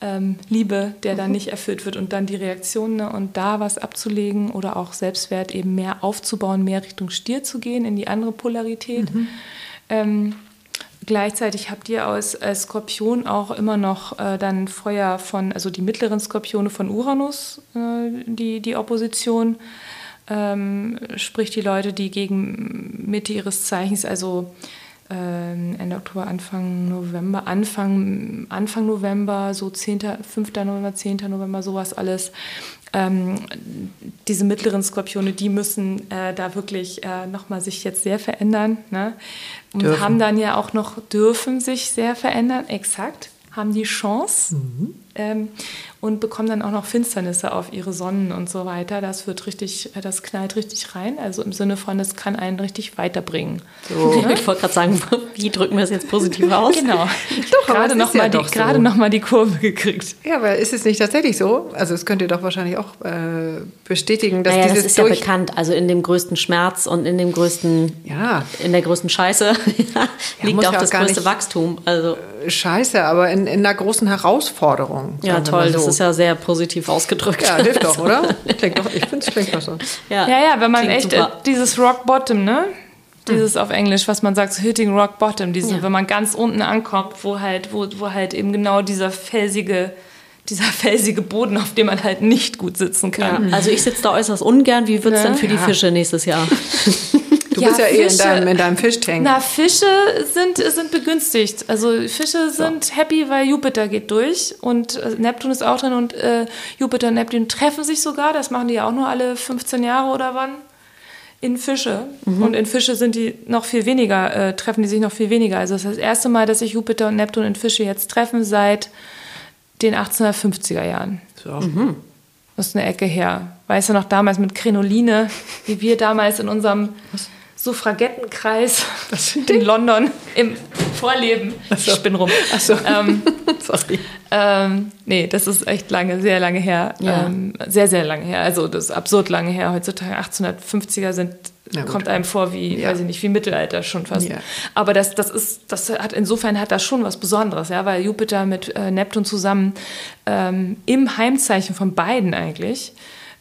ähm, Liebe, der dann nicht erfüllt wird und dann die Reaktion ne, und da was abzulegen oder auch Selbstwert eben mehr aufzubauen, mehr Richtung Stier zu gehen, in die andere Polarität. Mhm. Ähm, gleichzeitig habt ihr als, als Skorpion auch immer noch äh, dann Feuer von, also die mittleren Skorpione von Uranus, äh, die, die Opposition. Ähm, sprich die Leute, die gegen Mitte ihres Zeichens, also ähm, Ende Oktober, Anfang November, Anfang, Anfang November, so 10., 5. November, 10. November, sowas alles. Ähm, diese mittleren Skorpione, die müssen äh, da wirklich äh, nochmal sich jetzt sehr verändern. Ne? Und dürfen. haben dann ja auch noch, dürfen sich sehr verändern, exakt, haben die Chance. Mhm. Ähm, und bekommen dann auch noch Finsternisse auf ihre Sonnen und so weiter. Das wird richtig, das knallt richtig rein. Also im Sinne von, es kann einen richtig weiterbringen. So. Ja? Ich wollte gerade sagen, wie drücken wir es jetzt positiv aus? Genau. doch, gerade noch, ja die, so. noch mal die Kurve gekriegt. Ja, aber ist es nicht tatsächlich so? Also es könnt ihr doch wahrscheinlich auch äh, bestätigen, dass naja, dieses das ist ja bekannt. Also in dem größten Schmerz und in dem größten, ja. in der größten Scheiße liegt auch das größte Wachstum. Also Scheiße, aber in, in einer großen Herausforderung. Ja, toll. So ist ja sehr positiv ausgedrückt. Ja, hilft doch, oder? Klingt doch, ich finde es klingt doch so. Ja, ja, ja wenn man echt super. dieses Rock Bottom, ne? Dieses mhm. auf Englisch, was man sagt, so hitting rock bottom, diese, ja. wenn man ganz unten ankommt, wo halt, wo, wo halt eben genau dieser felsige, dieser felsige Boden, auf dem man halt nicht gut sitzen kann. Ja. Also ich sitze da äußerst ungern. Wie wird es ne? denn für die Fische nächstes Jahr? Du ja, bist ja Fische, eh in deinem, in deinem Fischtank. Na, Fische sind, sind begünstigt. Also Fische sind so. happy, weil Jupiter geht durch und äh, Neptun ist auch drin und äh, Jupiter und Neptun treffen sich sogar. Das machen die ja auch nur alle 15 Jahre oder wann. In Fische. Mhm. Und in Fische sind die noch viel weniger, äh, treffen die sich noch viel weniger. Also das ist das erste Mal, dass sich Jupiter und Neptun in Fische jetzt treffen seit den 1850er Jahren. So. Mhm. Das ist eine Ecke her. Weißt du noch damals mit Krinoline, wie wir damals in unserem Was? Suffragettenkreis in London im Vorleben. So. Ich bin rum. Ach so. Ähm, Sorry. Ähm, nee, das ist echt lange, sehr lange her. Ja. Ähm, sehr, sehr lange her. Also das ist absurd lange her. Heutzutage 1850er sind kommt einem vor wie, ja. weiß ich nicht, wie Mittelalter schon fast. Ja. Aber das, das ist, das hat insofern hat das schon was Besonderes, ja, weil Jupiter mit äh, Neptun zusammen ähm, im Heimzeichen von beiden eigentlich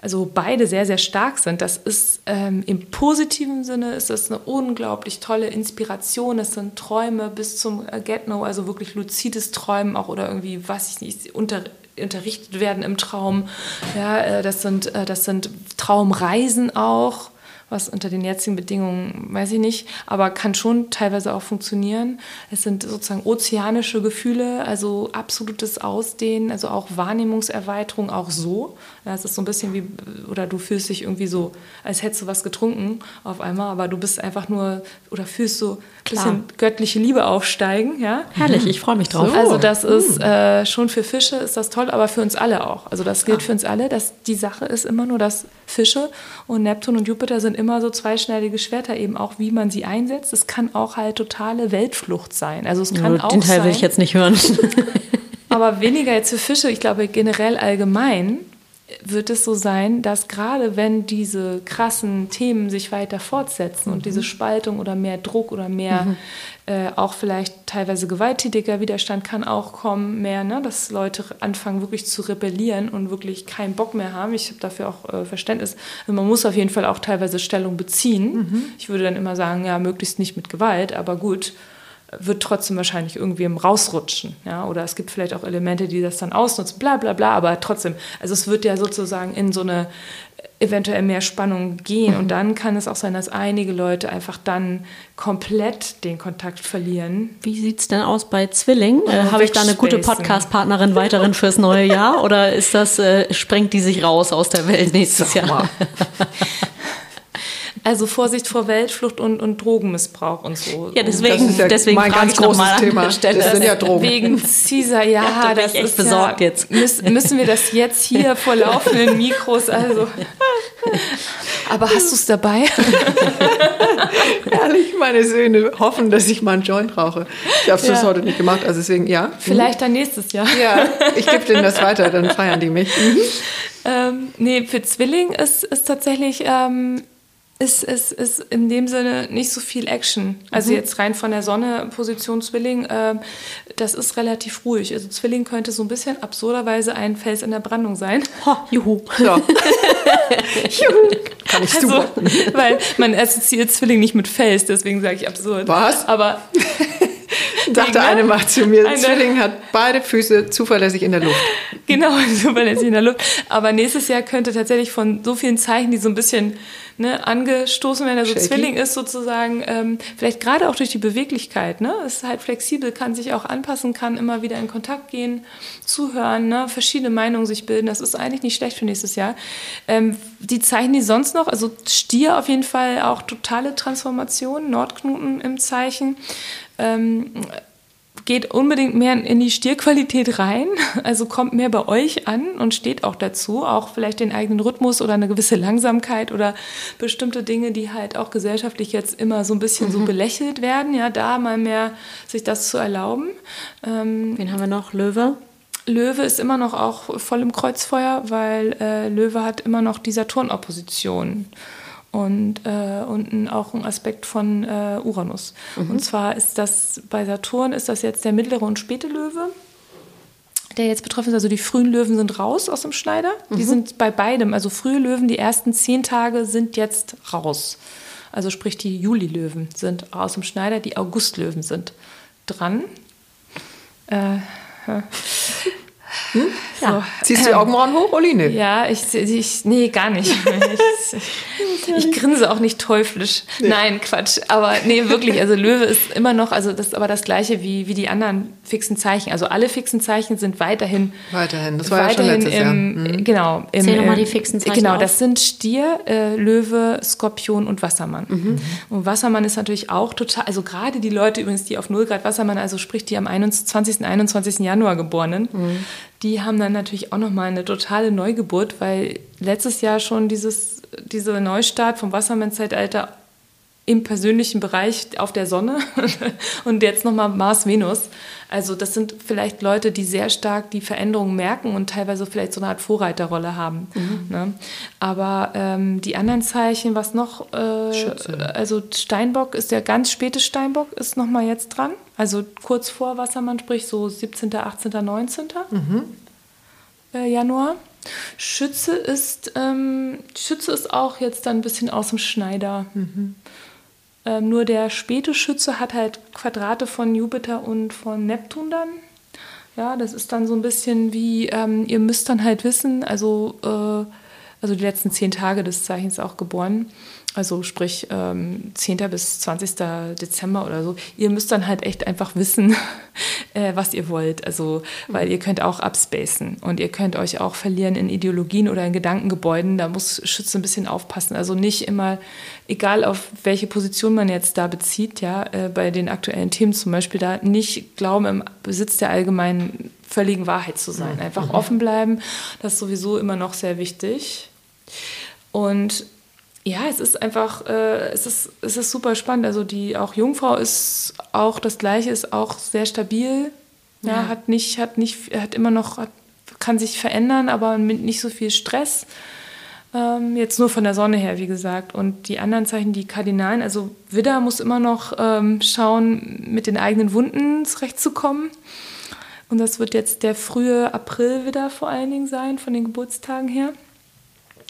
also beide sehr, sehr stark sind. Das ist ähm, im positiven Sinne ist das eine unglaublich tolle Inspiration. Das sind Träume bis zum äh, Get-No, also wirklich luzides Träumen auch oder irgendwie, was ich nicht, unter, unterrichtet werden im Traum. Ja, äh, das sind, äh, das sind Traumreisen auch was unter den jetzigen Bedingungen, weiß ich nicht, aber kann schon teilweise auch funktionieren. Es sind sozusagen ozeanische Gefühle, also absolutes Ausdehnen, also auch Wahrnehmungserweiterung, auch so. Es ist so ein bisschen wie, oder du fühlst dich irgendwie so, als hättest du was getrunken auf einmal, aber du bist einfach nur, oder fühlst so ein bisschen göttliche Liebe aufsteigen. Ja? Herrlich, ich freue mich drauf. So. Also das ist hm. äh, schon für Fische ist das toll, aber für uns alle auch. Also das gilt für uns alle, dass die Sache ist immer nur, dass Fische und Neptun und Jupiter sind immer so zweischneidige Schwerter, eben auch, wie man sie einsetzt. Es kann auch halt totale Weltflucht sein. Also es kann ja, auch Den Teil sein, will ich jetzt nicht hören. aber weniger jetzt für Fische, ich glaube generell allgemein wird es so sein, dass gerade wenn diese krassen Themen sich weiter fortsetzen mhm. und diese Spaltung oder mehr Druck oder mehr mhm. äh, auch vielleicht teilweise gewalttätiger Widerstand kann auch kommen, mehr, ne, dass Leute anfangen wirklich zu rebellieren und wirklich keinen Bock mehr haben. Ich habe dafür auch äh, Verständnis. Also man muss auf jeden Fall auch teilweise Stellung beziehen. Mhm. Ich würde dann immer sagen, ja, möglichst nicht mit Gewalt, aber gut wird trotzdem wahrscheinlich irgendwie im Rausrutschen. Ja? Oder es gibt vielleicht auch Elemente, die das dann ausnutzen, bla bla bla, aber trotzdem, also es wird ja sozusagen in so eine eventuell mehr Spannung gehen. Und dann kann es auch sein, dass einige Leute einfach dann komplett den Kontakt verlieren. Wie sieht es denn aus bei Zwilling? Äh, Habe ich da eine gute Podcast-Partnerin weiterhin fürs neue Jahr? Oder ist das, äh, sprengt die sich raus aus der Welt nächstes Jahr? Also Vorsicht vor Weltflucht und, und Drogenmissbrauch und so. Ja, deswegen, ja deswegen mein ganz großes Thema. Das sind ja Drogen. Wegen Caesar, ja, ja das ist besorgt ja, jetzt. Müssen wir das jetzt hier vor laufenden Mikros, also Aber hast du es dabei? Ehrlich, meine Söhne hoffen, dass ich mal einen Joint rauche. Ich habe es Ja. heute nicht gemacht, also deswegen ja. Vielleicht dann nächstes Jahr. Ja, ich gebe denen das weiter, dann feiern die mich. Mhm. Ähm, nee, für Zwilling ist, ist tatsächlich ähm, ist, ist, ist in dem Sinne nicht so viel Action. Also jetzt rein von der Sonne, Position Zwilling, ähm, das ist relativ ruhig. Also Zwilling könnte so ein bisschen absurderweise ein Fels in der Brandung sein. Ha, juhu. So. Juhu. Kann ich Also, super. weil man assoziiert Zwilling nicht mit Fels, deswegen sage ich absurd. Was? Aber Dachte ne? eine mal zu mir, Eine- Zwilling hat beide Füße zuverlässig in der Luft. Genau, super lässig in der Luft. Aber nächstes Jahr könnte tatsächlich von so vielen Zeichen, die so ein bisschen ne, angestoßen werden, also Shaky. Zwilling ist sozusagen, ähm, vielleicht gerade auch durch die Beweglichkeit, ne, ist halt flexibel, kann sich auch anpassen, kann immer wieder in Kontakt gehen, zuhören, ne, verschiedene Meinungen sich bilden. Das ist eigentlich nicht schlecht für nächstes Jahr. Ähm, die Zeichen, die sonst noch, also Stier auf jeden Fall auch totale Transformation, Nordknoten im Zeichen. Ähm, geht unbedingt mehr in die Stierqualität rein, also kommt mehr bei euch an und steht auch dazu, auch vielleicht den eigenen Rhythmus oder eine gewisse Langsamkeit oder bestimmte Dinge, die halt auch gesellschaftlich jetzt immer so ein bisschen so belächelt werden, ja, da mal mehr sich das zu erlauben. Ähm, Wen haben wir noch? Löwe? Löwe ist immer noch auch voll im Kreuzfeuer, weil äh, Löwe hat immer noch die Saturn-Opposition und äh, unten auch ein Aspekt von äh, Uranus. Und zwar ist das bei Saturn ist das jetzt der mittlere und späte Löwe, der jetzt betroffen ist. Also die frühen Löwen sind raus aus dem Schneider. Die sind bei beidem, also frühe Löwen, die ersten zehn Tage sind jetzt raus. Also sprich die Juli-Löwen sind aus dem Schneider, die August-Löwen sind dran. Äh, Ja. Ziehst du die Augenbrauen hoch, Uli? Nee. Ja, ich, ich nee, gar nicht. Ich, ich grinse auch nicht teuflisch. Nein, Quatsch. Aber nee, wirklich. Also Löwe ist immer noch, also das ist aber das gleiche wie, wie die anderen fixen Zeichen. Also alle fixen Zeichen sind weiterhin. Weiterhin, das war ja schon weiterhin letztes Jahr. im, Genau. Im, Zähl noch mal im- die fixen Zeichen Genau, auf. das sind Stier, äh, Löwe, Skorpion und Wassermann. Mhm. Und Wassermann ist natürlich auch total, also gerade die Leute übrigens, die auf 0 Grad Wassermann, also sprich die am 21. 21. Januar geborenen, Mhm. die haben dann natürlich auch nochmal eine totale Neugeburt, weil letztes Jahr schon dieses, dieser Neustart vom Wassermann-Zeitalter im persönlichen Bereich auf der Sonne und jetzt nochmal Mars-Venus. Also das sind vielleicht Leute, die sehr stark die Veränderungen merken und teilweise vielleicht so eine Art Vorreiterrolle haben. Ne? Aber ähm, die anderen Zeichen, was noch, äh, Schütze. also Steinbock ist der ganz späte Steinbock, ist nochmal jetzt dran. Also kurz vor Wassermann, sprich so 17., 18., 19. Äh, Januar. Schütze ist, ähm, Schütze ist auch jetzt dann ein bisschen aus dem Schneider. Ähm, nur der späte Schütze hat halt Quadrate von Jupiter und von Neptun dann. Ja, das ist dann so ein bisschen wie, ähm, ihr müsst dann halt wissen, also, äh, also die letzten zehn Tage des Zeichens auch geboren. Also sprich ähm, 10. bis 20. Dezember oder so. Ihr müsst dann halt echt einfach wissen, äh, was ihr wollt. Also, weil ihr könnt auch abspacen und ihr könnt euch auch verlieren in Ideologien oder in Gedankengebäuden. Da muss Schütze ein bisschen aufpassen. Also nicht immer, egal auf welche Position man jetzt da bezieht, ja, äh, bei den aktuellen Themen zum Beispiel, da nicht glauben, im Besitz der allgemeinen völligen Wahrheit zu sein. Einfach offen bleiben. Das ist sowieso immer noch sehr wichtig. Und ja, es ist einfach, äh, es, ist, es ist super spannend. Also die auch Jungfrau ist auch das Gleiche, ist auch sehr stabil. Ja, Ja. hat nicht, hat nicht, hat immer noch, hat, kann sich verändern, aber mit nicht so viel Stress. Ähm, jetzt nur von der Sonne her, wie gesagt. Und die anderen Zeichen, die Kardinalen, also Widder muss immer noch ähm, schauen, mit den eigenen Wunden zurechtzukommen. Und das wird jetzt der frühe April wieder vor allen Dingen sein, von den Geburtstagen her.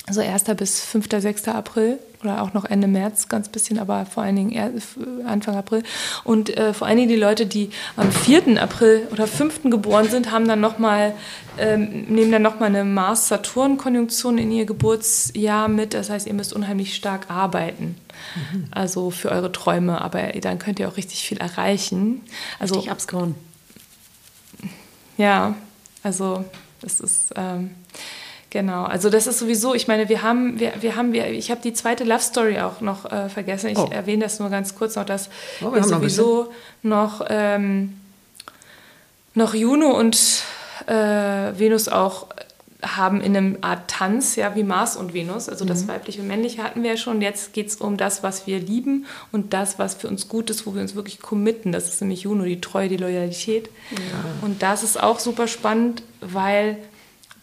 Also 1. bis 5., 6. April oder auch noch Ende März, ganz bisschen, aber vor allen Dingen Anfang April. Und äh, vor allen Dingen die Leute, die am 4. April oder 5. geboren sind, haben dann noch mal, ähm, nehmen dann nochmal eine Mars-Saturn-Konjunktion in ihr Geburtsjahr mit. Das heißt, ihr müsst unheimlich stark arbeiten. Also für eure Träume, aber dann könnt ihr auch richtig viel erreichen. Also Richtig abscoren. ja, also das ist ähm, genau. Also das ist sowieso. Ich meine, wir haben, wir, wir haben, wir, ich habe die zweite Love Story auch noch äh, vergessen. Ich Oh. erwähne das nur ganz kurz noch, dass Oh, wir wir haben noch sowieso noch ähm, noch Juno und äh, Venus auch haben in einem Art Tanz, ja, wie Mars und Venus. Also das weibliche und männliche hatten wir ja schon. Jetzt geht es um das, was wir lieben und das, was für uns gut ist, wo wir uns wirklich committen. Das ist nämlich Juno, die Treue, die Loyalität. Und das ist auch super spannend, weil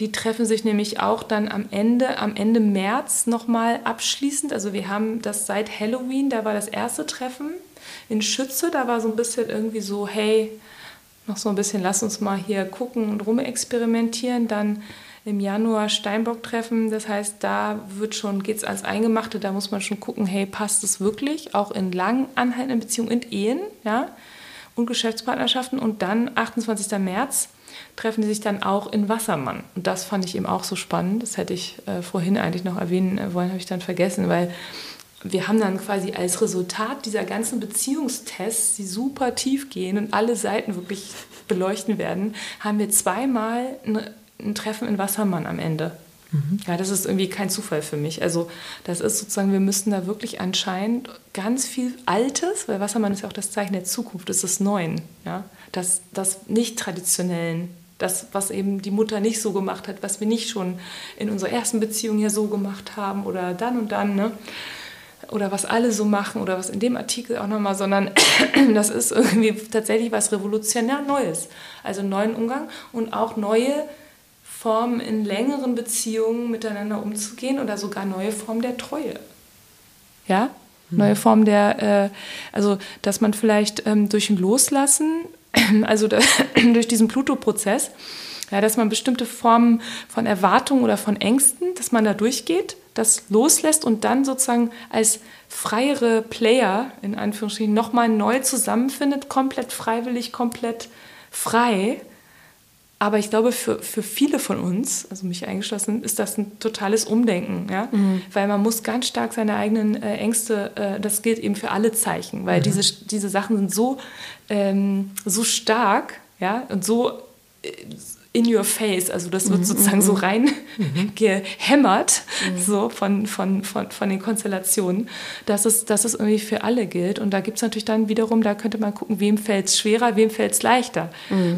die treffen sich nämlich auch dann am Ende, am Ende März nochmal abschließend. Also wir haben das seit Halloween, da war das erste Treffen in Schütze. Da war so ein bisschen irgendwie so, hey, noch so ein bisschen, lass uns mal hier gucken und rumexperimentieren. Dann im Januar Steinbock treffen. Das heißt, da wird schon, geht es ans Eingemachte, da muss man schon gucken, hey, passt es wirklich? Auch in lang anhaltenden Beziehungen, in Ehen, ja, und Geschäftspartnerschaften. Und dann, 28. März, treffen die sich dann auch in Wassermann. Und das fand ich eben auch so spannend. Das hätte ich äh, vorhin eigentlich noch erwähnen äh, wollen, habe ich dann vergessen, weil wir haben dann quasi als Resultat dieser ganzen Beziehungstests, die super tief gehen und alle Seiten wirklich beleuchten werden, haben wir zweimal ein, ein Treffen in Wassermann am Ende. Ja, das ist irgendwie kein Zufall für mich. Also das ist sozusagen, wir müssen da wirklich anscheinend ganz viel Altes, weil Wassermann ist ja auch das Zeichen der Zukunft, das ist des Neuen, ja, das, das nicht traditionellen, das, was eben die Mutter nicht so gemacht hat, was wir nicht schon in unserer ersten Beziehung ja so gemacht haben oder dann und dann, ne? oder was alle so machen oder was in dem Artikel auch nochmal, sondern das ist irgendwie tatsächlich was revolutionär Neues. Also neuen Umgang und auch neue Formen in längeren Beziehungen miteinander umzugehen oder sogar neue Formen der Treue. Ja? Neue Formen der, äh, also dass man vielleicht ähm, durch ein Loslassen, also durch diesen Pluto-Prozess, ja, dass man bestimmte Formen von Erwartungen oder von Ängsten, dass man da durchgeht, das loslässt und dann sozusagen als freiere Player, in Anführungsstrichen, nochmal neu zusammenfindet, komplett freiwillig, komplett frei. Aber ich glaube, für, für viele von uns, also mich eingeschlossen, ist das ein totales Umdenken, ja? Weil man muss ganz stark seine eigenen äh, Ängste, äh, das gilt eben für alle Zeichen, weil diese, diese Sachen sind so, ähm, so stark, ja, und so äh, in your face, also das wird sozusagen so rein gehämmert, so von, von, von, von den Konstellationen, dass es, dass es irgendwie für alle gilt. Und da gibt es natürlich dann wiederum, da könnte man gucken, wem fällt es schwerer, wem fällt es leichter.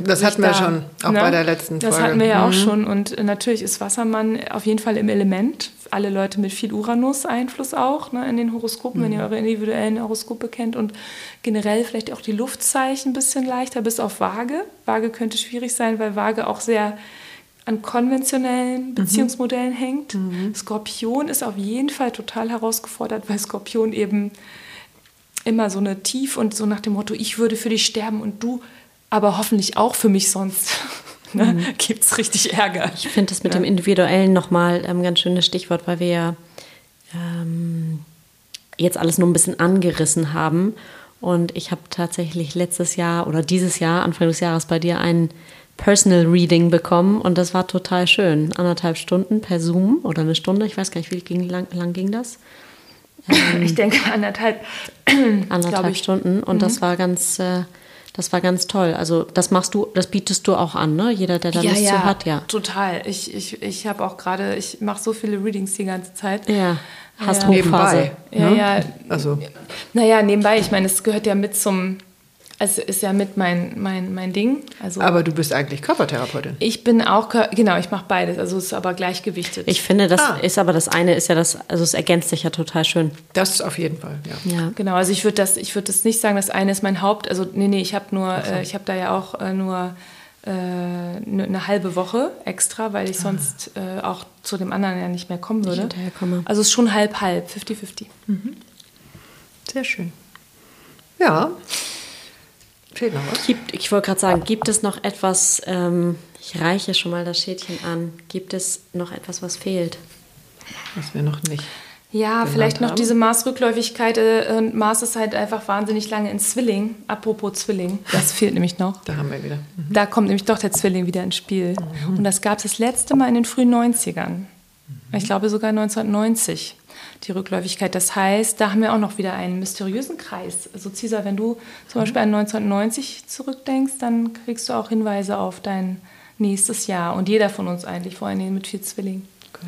Das Sich hatten wir da- schon, auch ne? bei der letzten Das Folge. hatten wir ja auch Mhm. schon. Und natürlich ist Wassermann auf jeden Fall im Element. Alle Leute mit viel Uranus-Einfluss auch ne, in den Horoskopen, wenn ihr eure individuellen Horoskope kennt. Und generell vielleicht auch die Luftzeichen ein bisschen leichter, bis auf Waage. Waage könnte schwierig sein, weil Waage auch sehr an konventionellen Beziehungsmodellen hängt. Skorpion ist auf jeden Fall total herausgefordert, weil Skorpion eben immer so eine Tief und so nach dem Motto, ich würde für dich sterben und du aber hoffentlich auch für mich sonst. Ne? Gibt es richtig Ärger. Ich finde das mit dem Individuellen nochmal ein ganz schönes Stichwort, weil wir ja ähm, jetzt alles nur ein bisschen angerissen haben. Und ich habe tatsächlich letztes Jahr oder dieses Jahr, Anfang des Jahres, bei dir ein Personal Reading bekommen und das war total schön. Anderthalb Stunden per Zoom oder eine Stunde, ich weiß gar nicht, wie ging, lang, lang ging das? Ich denke anderthalb. Anderthalb. Stunden und das war ganz, äh, das war ganz toll. Also das machst du, das bietest du auch an, ne? Jeder, der da Lust zu hat, ja. Total. Ich, ich, ich habe auch gerade, ich mache so viele Readings die ganze Zeit. Ja, hast Ja. Hochphase. Nebenbei. Ja, ne? ja. Also, Naja, nebenbei, ich meine, es gehört ja mit zum, also ist ja mit mein, mein, mein Ding. Also aber du bist eigentlich Körpertherapeutin. ich bin auch, genau, ich mache beides, also es ist aber gleichgewichtet. Ich finde, das Ah. ist aber das eine ist ja das, also es ergänzt sich ja total schön. Das auf jeden Fall, ja. Ja. Genau, also ich würde das, ich würde das nicht sagen, das eine ist mein Haupt, also nee, nee, ich habe nur, äh, ich habe da ja auch äh, nur äh, ne- eine halbe Woche extra, weil ich sonst äh, auch zu dem anderen ja nicht mehr kommen würde. Also es ist schon halb halb, 50-50. Sehr schön. Ja. Fehlt noch was? Gibt, ich wollte gerade sagen, gibt es noch etwas, ähm, ich reiche schon mal das Schädchen an, gibt es noch etwas, was fehlt? Was wir noch nicht. Ja, vielleicht noch haben. diese Maßrückläufigkeit. Äh, und Mars ist halt einfach wahnsinnig lange in Zwilling. Apropos Zwilling, das fehlt nämlich noch. Da haben wir wieder. Da kommt nämlich doch der Zwilling wieder ins Spiel. Und das gab es das letzte Mal in den frühen 90ern. Ich glaube sogar 1990, die Rückläufigkeit. Das heißt, da haben wir auch noch wieder einen mysteriösen Kreis. Also Cesar, wenn du zum Beispiel an 1990 zurückdenkst, dann kriegst du auch Hinweise auf dein nächstes Jahr. Und jeder von uns eigentlich, vor allem mit vier Zwillingen. Okay.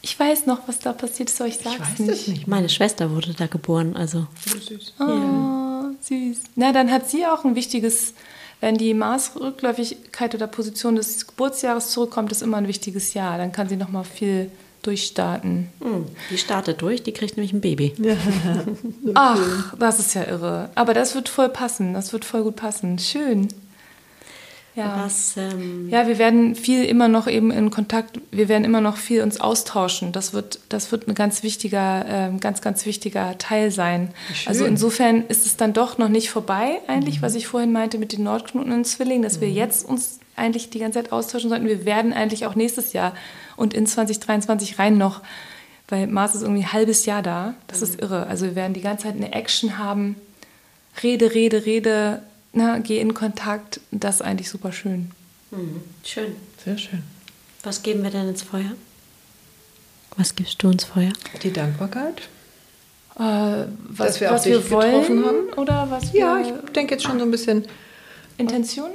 Ich weiß noch, was da passiert ist, aber ich sag's Ich weiß nicht. nicht. Meine Schwester wurde da geboren, also So süß. Oh, süß. Na, dann hat sie auch ein wichtiges wenn die Maßrückläufigkeit oder Position des Geburtsjahres zurückkommt, ist immer ein wichtiges Jahr. Dann kann sie noch mal viel durchstarten. Hm, die startet durch, die kriegt nämlich ein Baby. Ach, das ist ja irre. Aber das wird voll passen. Das wird voll gut passen. Schön. Ja. Was, ähm, Ja, wir werden viel immer noch eben in Kontakt, wir werden immer noch viel uns austauschen. Das wird, das wird ein ganz wichtiger, ähm, ganz, ganz wichtiger Teil sein. Schön. Also insofern ist es dann doch noch nicht vorbei, eigentlich, was ich vorhin meinte mit den Nordknoten und Zwillingen, dass wir jetzt uns eigentlich die ganze Zeit austauschen sollten. Wir werden eigentlich auch nächstes Jahr und in 2023 rein noch, weil Mars ist irgendwie ein halbes Jahr da. Das ist irre. Also wir werden die ganze Zeit eine Action haben. Rede, Rede, Rede, na, geh in Kontakt. Das ist eigentlich super schön. hm, schön. Sehr schön. Was geben wir denn ins Feuer? Was gibst du ins Feuer? Die Dankbarkeit. Äh, was Dass wir auch was wir dich getroffen wollen haben? oder was wir Ja, ich denke jetzt schon so ein bisschen. Intention?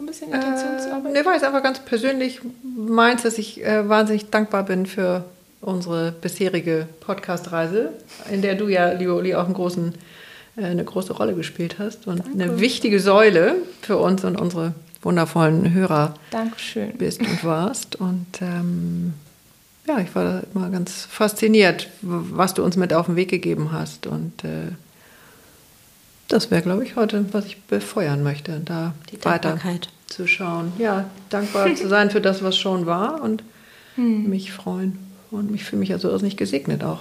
So ein bisschen Äh, Intentionsarbeit? ne, war jetzt einfach ganz persönlich meins, dass ich äh, wahnsinnig dankbar bin für unsere bisherige Podcast-Reise, in der du ja, liebe Uli, auch einen großen, äh, eine große Rolle gespielt hast und eine wichtige Säule für uns und unsere wundervollen Hörer Dankeschön. bist und warst. Und ähm, ja, ich war da immer ganz fasziniert, was du uns mit auf den Weg gegeben hast. Und äh, das wäre, glaube ich, heute, was ich befeuern möchte, da Die weiter zu schauen. Ja, dankbar zu sein für das, was schon war und mich freuen. Und ich fühle mich also irrsinnig gesegnet auch.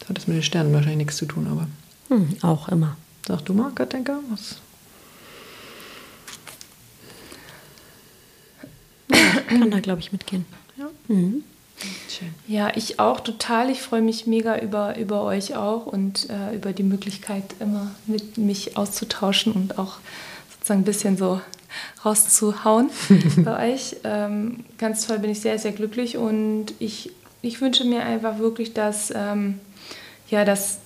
Das hat das mit den Sternen wahrscheinlich nichts zu tun, aber Hm, auch immer. sag du mal, Katinka, was? Kann da, glaube ich, mitgehen. Ja. Mhm. Schön. Ja, ich auch total. Ich freue mich mega über, über euch auch und äh, über die Möglichkeit, immer mit mich auszutauschen und auch sozusagen ein bisschen so rauszuhauen bei euch. Ähm, ganz toll, bin ich sehr, sehr glücklich und ich, ich wünsche mir einfach wirklich, dass, ähm, ja, dass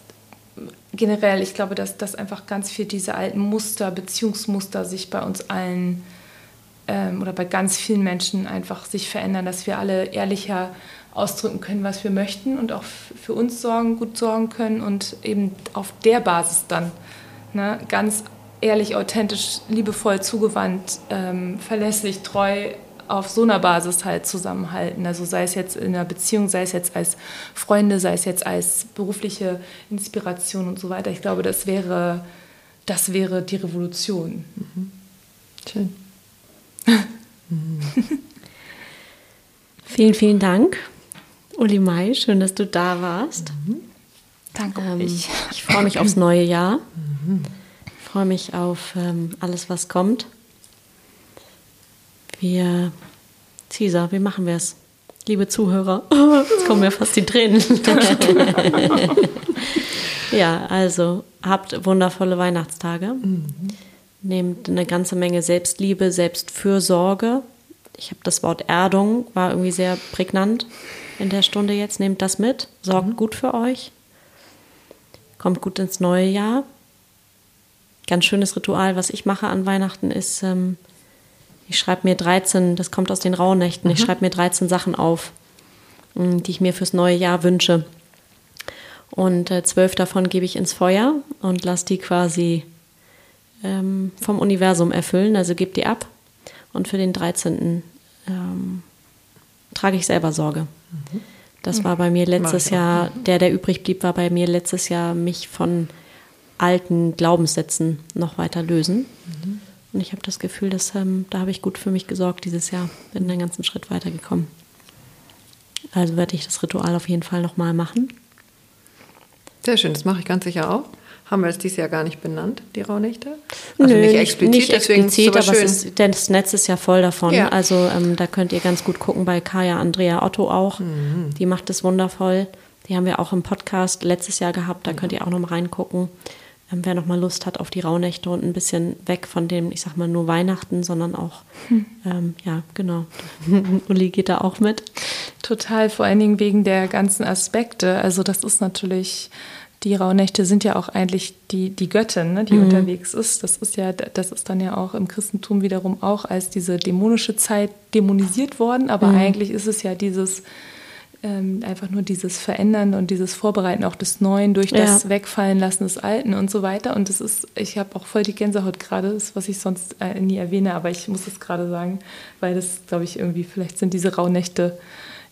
generell, ich glaube, dass, dass einfach ganz viel diese alten Muster, Beziehungsmuster sich bei uns allen ähm, oder bei ganz vielen Menschen einfach sich verändern, dass wir alle ehrlicher ausdrücken können, was wir möchten und auch für uns sorgen, gut sorgen können und eben auf der Basis dann ne, ganz ehrlich, authentisch, liebevoll, zugewandt, ähm, verlässlich, treu auf so einer Basis halt zusammenhalten. Also sei es jetzt in einer Beziehung, sei es jetzt als Freunde, sei es jetzt als berufliche Inspiration und so weiter. Ich glaube, das wäre, das wäre die Revolution. Schön. Vielen, vielen Dank, Uli Mai. Schön, dass du da warst. Danke Ähm, euch. ich freue mich aufs neue Jahr. Ich freue mich auf ähm, alles, was kommt. Wir, Caesar, wie machen wir es? Liebe Zuhörer, jetzt kommen mir fast die Tränen. ja, also habt wundervolle Weihnachtstage. Nehmt eine ganze Menge Selbstliebe, Selbstfürsorge. Ich habe das Wort Erdung, war irgendwie sehr prägnant in der Stunde jetzt. Nehmt das mit, sorgt gut für euch. Kommt gut ins neue Jahr. Ganz schönes Ritual, was ich mache an Weihnachten, ist, ähm, ich schreibe mir 13, das kommt aus den Rauhnächten, ich schreibe mir 13 Sachen auf, mh, die ich mir fürs neue Jahr wünsche. Und äh, zwölf davon gebe ich ins Feuer und lasse die quasi ähm, vom Universum erfüllen, also gebe die ab. Und für den 13. Ähm, trage ich selber Sorge. Das war bei mir letztes. Jahr, der, der übrig blieb, war bei mir letztes Jahr, mich von alten Glaubenssätzen noch weiter lösen. Und ich habe das Gefühl, dass ähm, da habe ich gut für mich gesorgt dieses Jahr. Bin einen ganzen Schritt weitergekommen. Also werde ich das Ritual auf jeden Fall nochmal machen. Sehr schön, das mache ich ganz sicher auch. Haben wir es dieses Jahr gar nicht benannt, die Rauhnächte? Also Nö, nicht explizit, nicht deswegen explizit, aber ist, das Netz ist ja voll davon. Ja. Also ähm, da könnt ihr ganz gut gucken bei Kaya Andrea Otto auch. Mhm. Die macht es wundervoll. Die haben wir auch im Podcast letztes Jahr gehabt. Da könnt ihr auch noch mal reingucken. Ähm, wer noch mal Lust hat auf die Rauhnächte und ein bisschen weg von dem, ich sag mal nur Weihnachten, sondern auch, Hm. ähm, ja genau. Uli geht da auch mit. Total, vor allen Dingen wegen der ganzen Aspekte. Also das ist natürlich, die Rauhnächte sind ja auch eigentlich die, die Göttin, ne, die unterwegs ist. Das ist ja, das ist dann ja auch im Christentum wiederum auch als diese dämonische Zeit dämonisiert worden, aber eigentlich ist es ja dieses ähm, einfach nur dieses Verändern und dieses Vorbereiten auch des Neuen durch Ja. das Wegfallen lassen des Alten und so weiter. Und das ist, ich habe auch voll die Gänsehaut gerade, was ich sonst äh, nie erwähne, aber ich muss es gerade sagen, weil das, glaube ich, irgendwie, vielleicht sind diese Rauhnächte,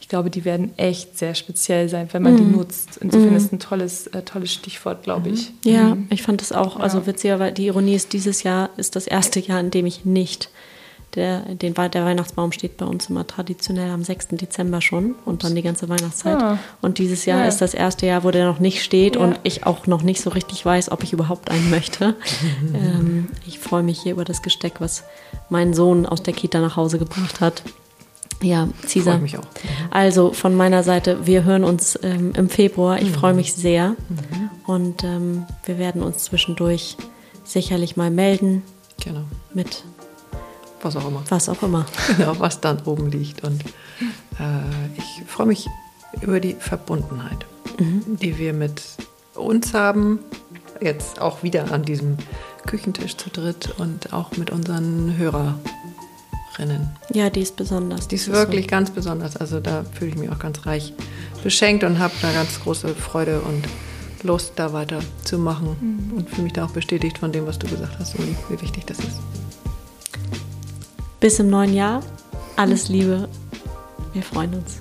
ich glaube, die werden echt sehr speziell sein, wenn man die nutzt. Insofern ist ein tolles, äh, tolles Stichwort, glaube ich. Ja, ich fand das auch. Also witziger, weil die Ironie ist, dieses Jahr ist das erste Jahr, in dem ich nicht der, den, der Weihnachtsbaum steht bei uns immer traditionell am 6. Dezember schon und dann die ganze Weihnachtszeit. Ah. Und dieses Jahr Ja. ist das erste Jahr, wo der noch nicht steht Ja. und ich auch noch nicht so richtig weiß, ob ich überhaupt einen möchte. ähm, ich freue mich hier über das Gesteck, was mein Sohn aus der Kita nach Hause gebracht hat. Ja, Cesar. Freue mich auch. Also von meiner Seite, wir hören uns ähm, im Februar. Ich freue mich sehr. Und ähm, wir werden uns zwischendurch sicherlich mal melden Genau. mit Was auch immer. was auch immer. Genau, was dann oben liegt. Und äh, ich freue mich über die Verbundenheit, die wir mit uns haben. Jetzt auch wieder an diesem Küchentisch zu dritt und auch mit unseren Hörerinnen. Ja, die ist besonders. Die ist wirklich ganz besonders. Also da fühle ich mich auch ganz reich beschenkt und habe da ganz große Freude und Lust, da weiterzumachen. Und fühle mich da auch bestätigt von dem, was du gesagt hast, Uli, wie wichtig das ist. So. Bis im neuen Jahr. Alles Liebe. Wir freuen uns.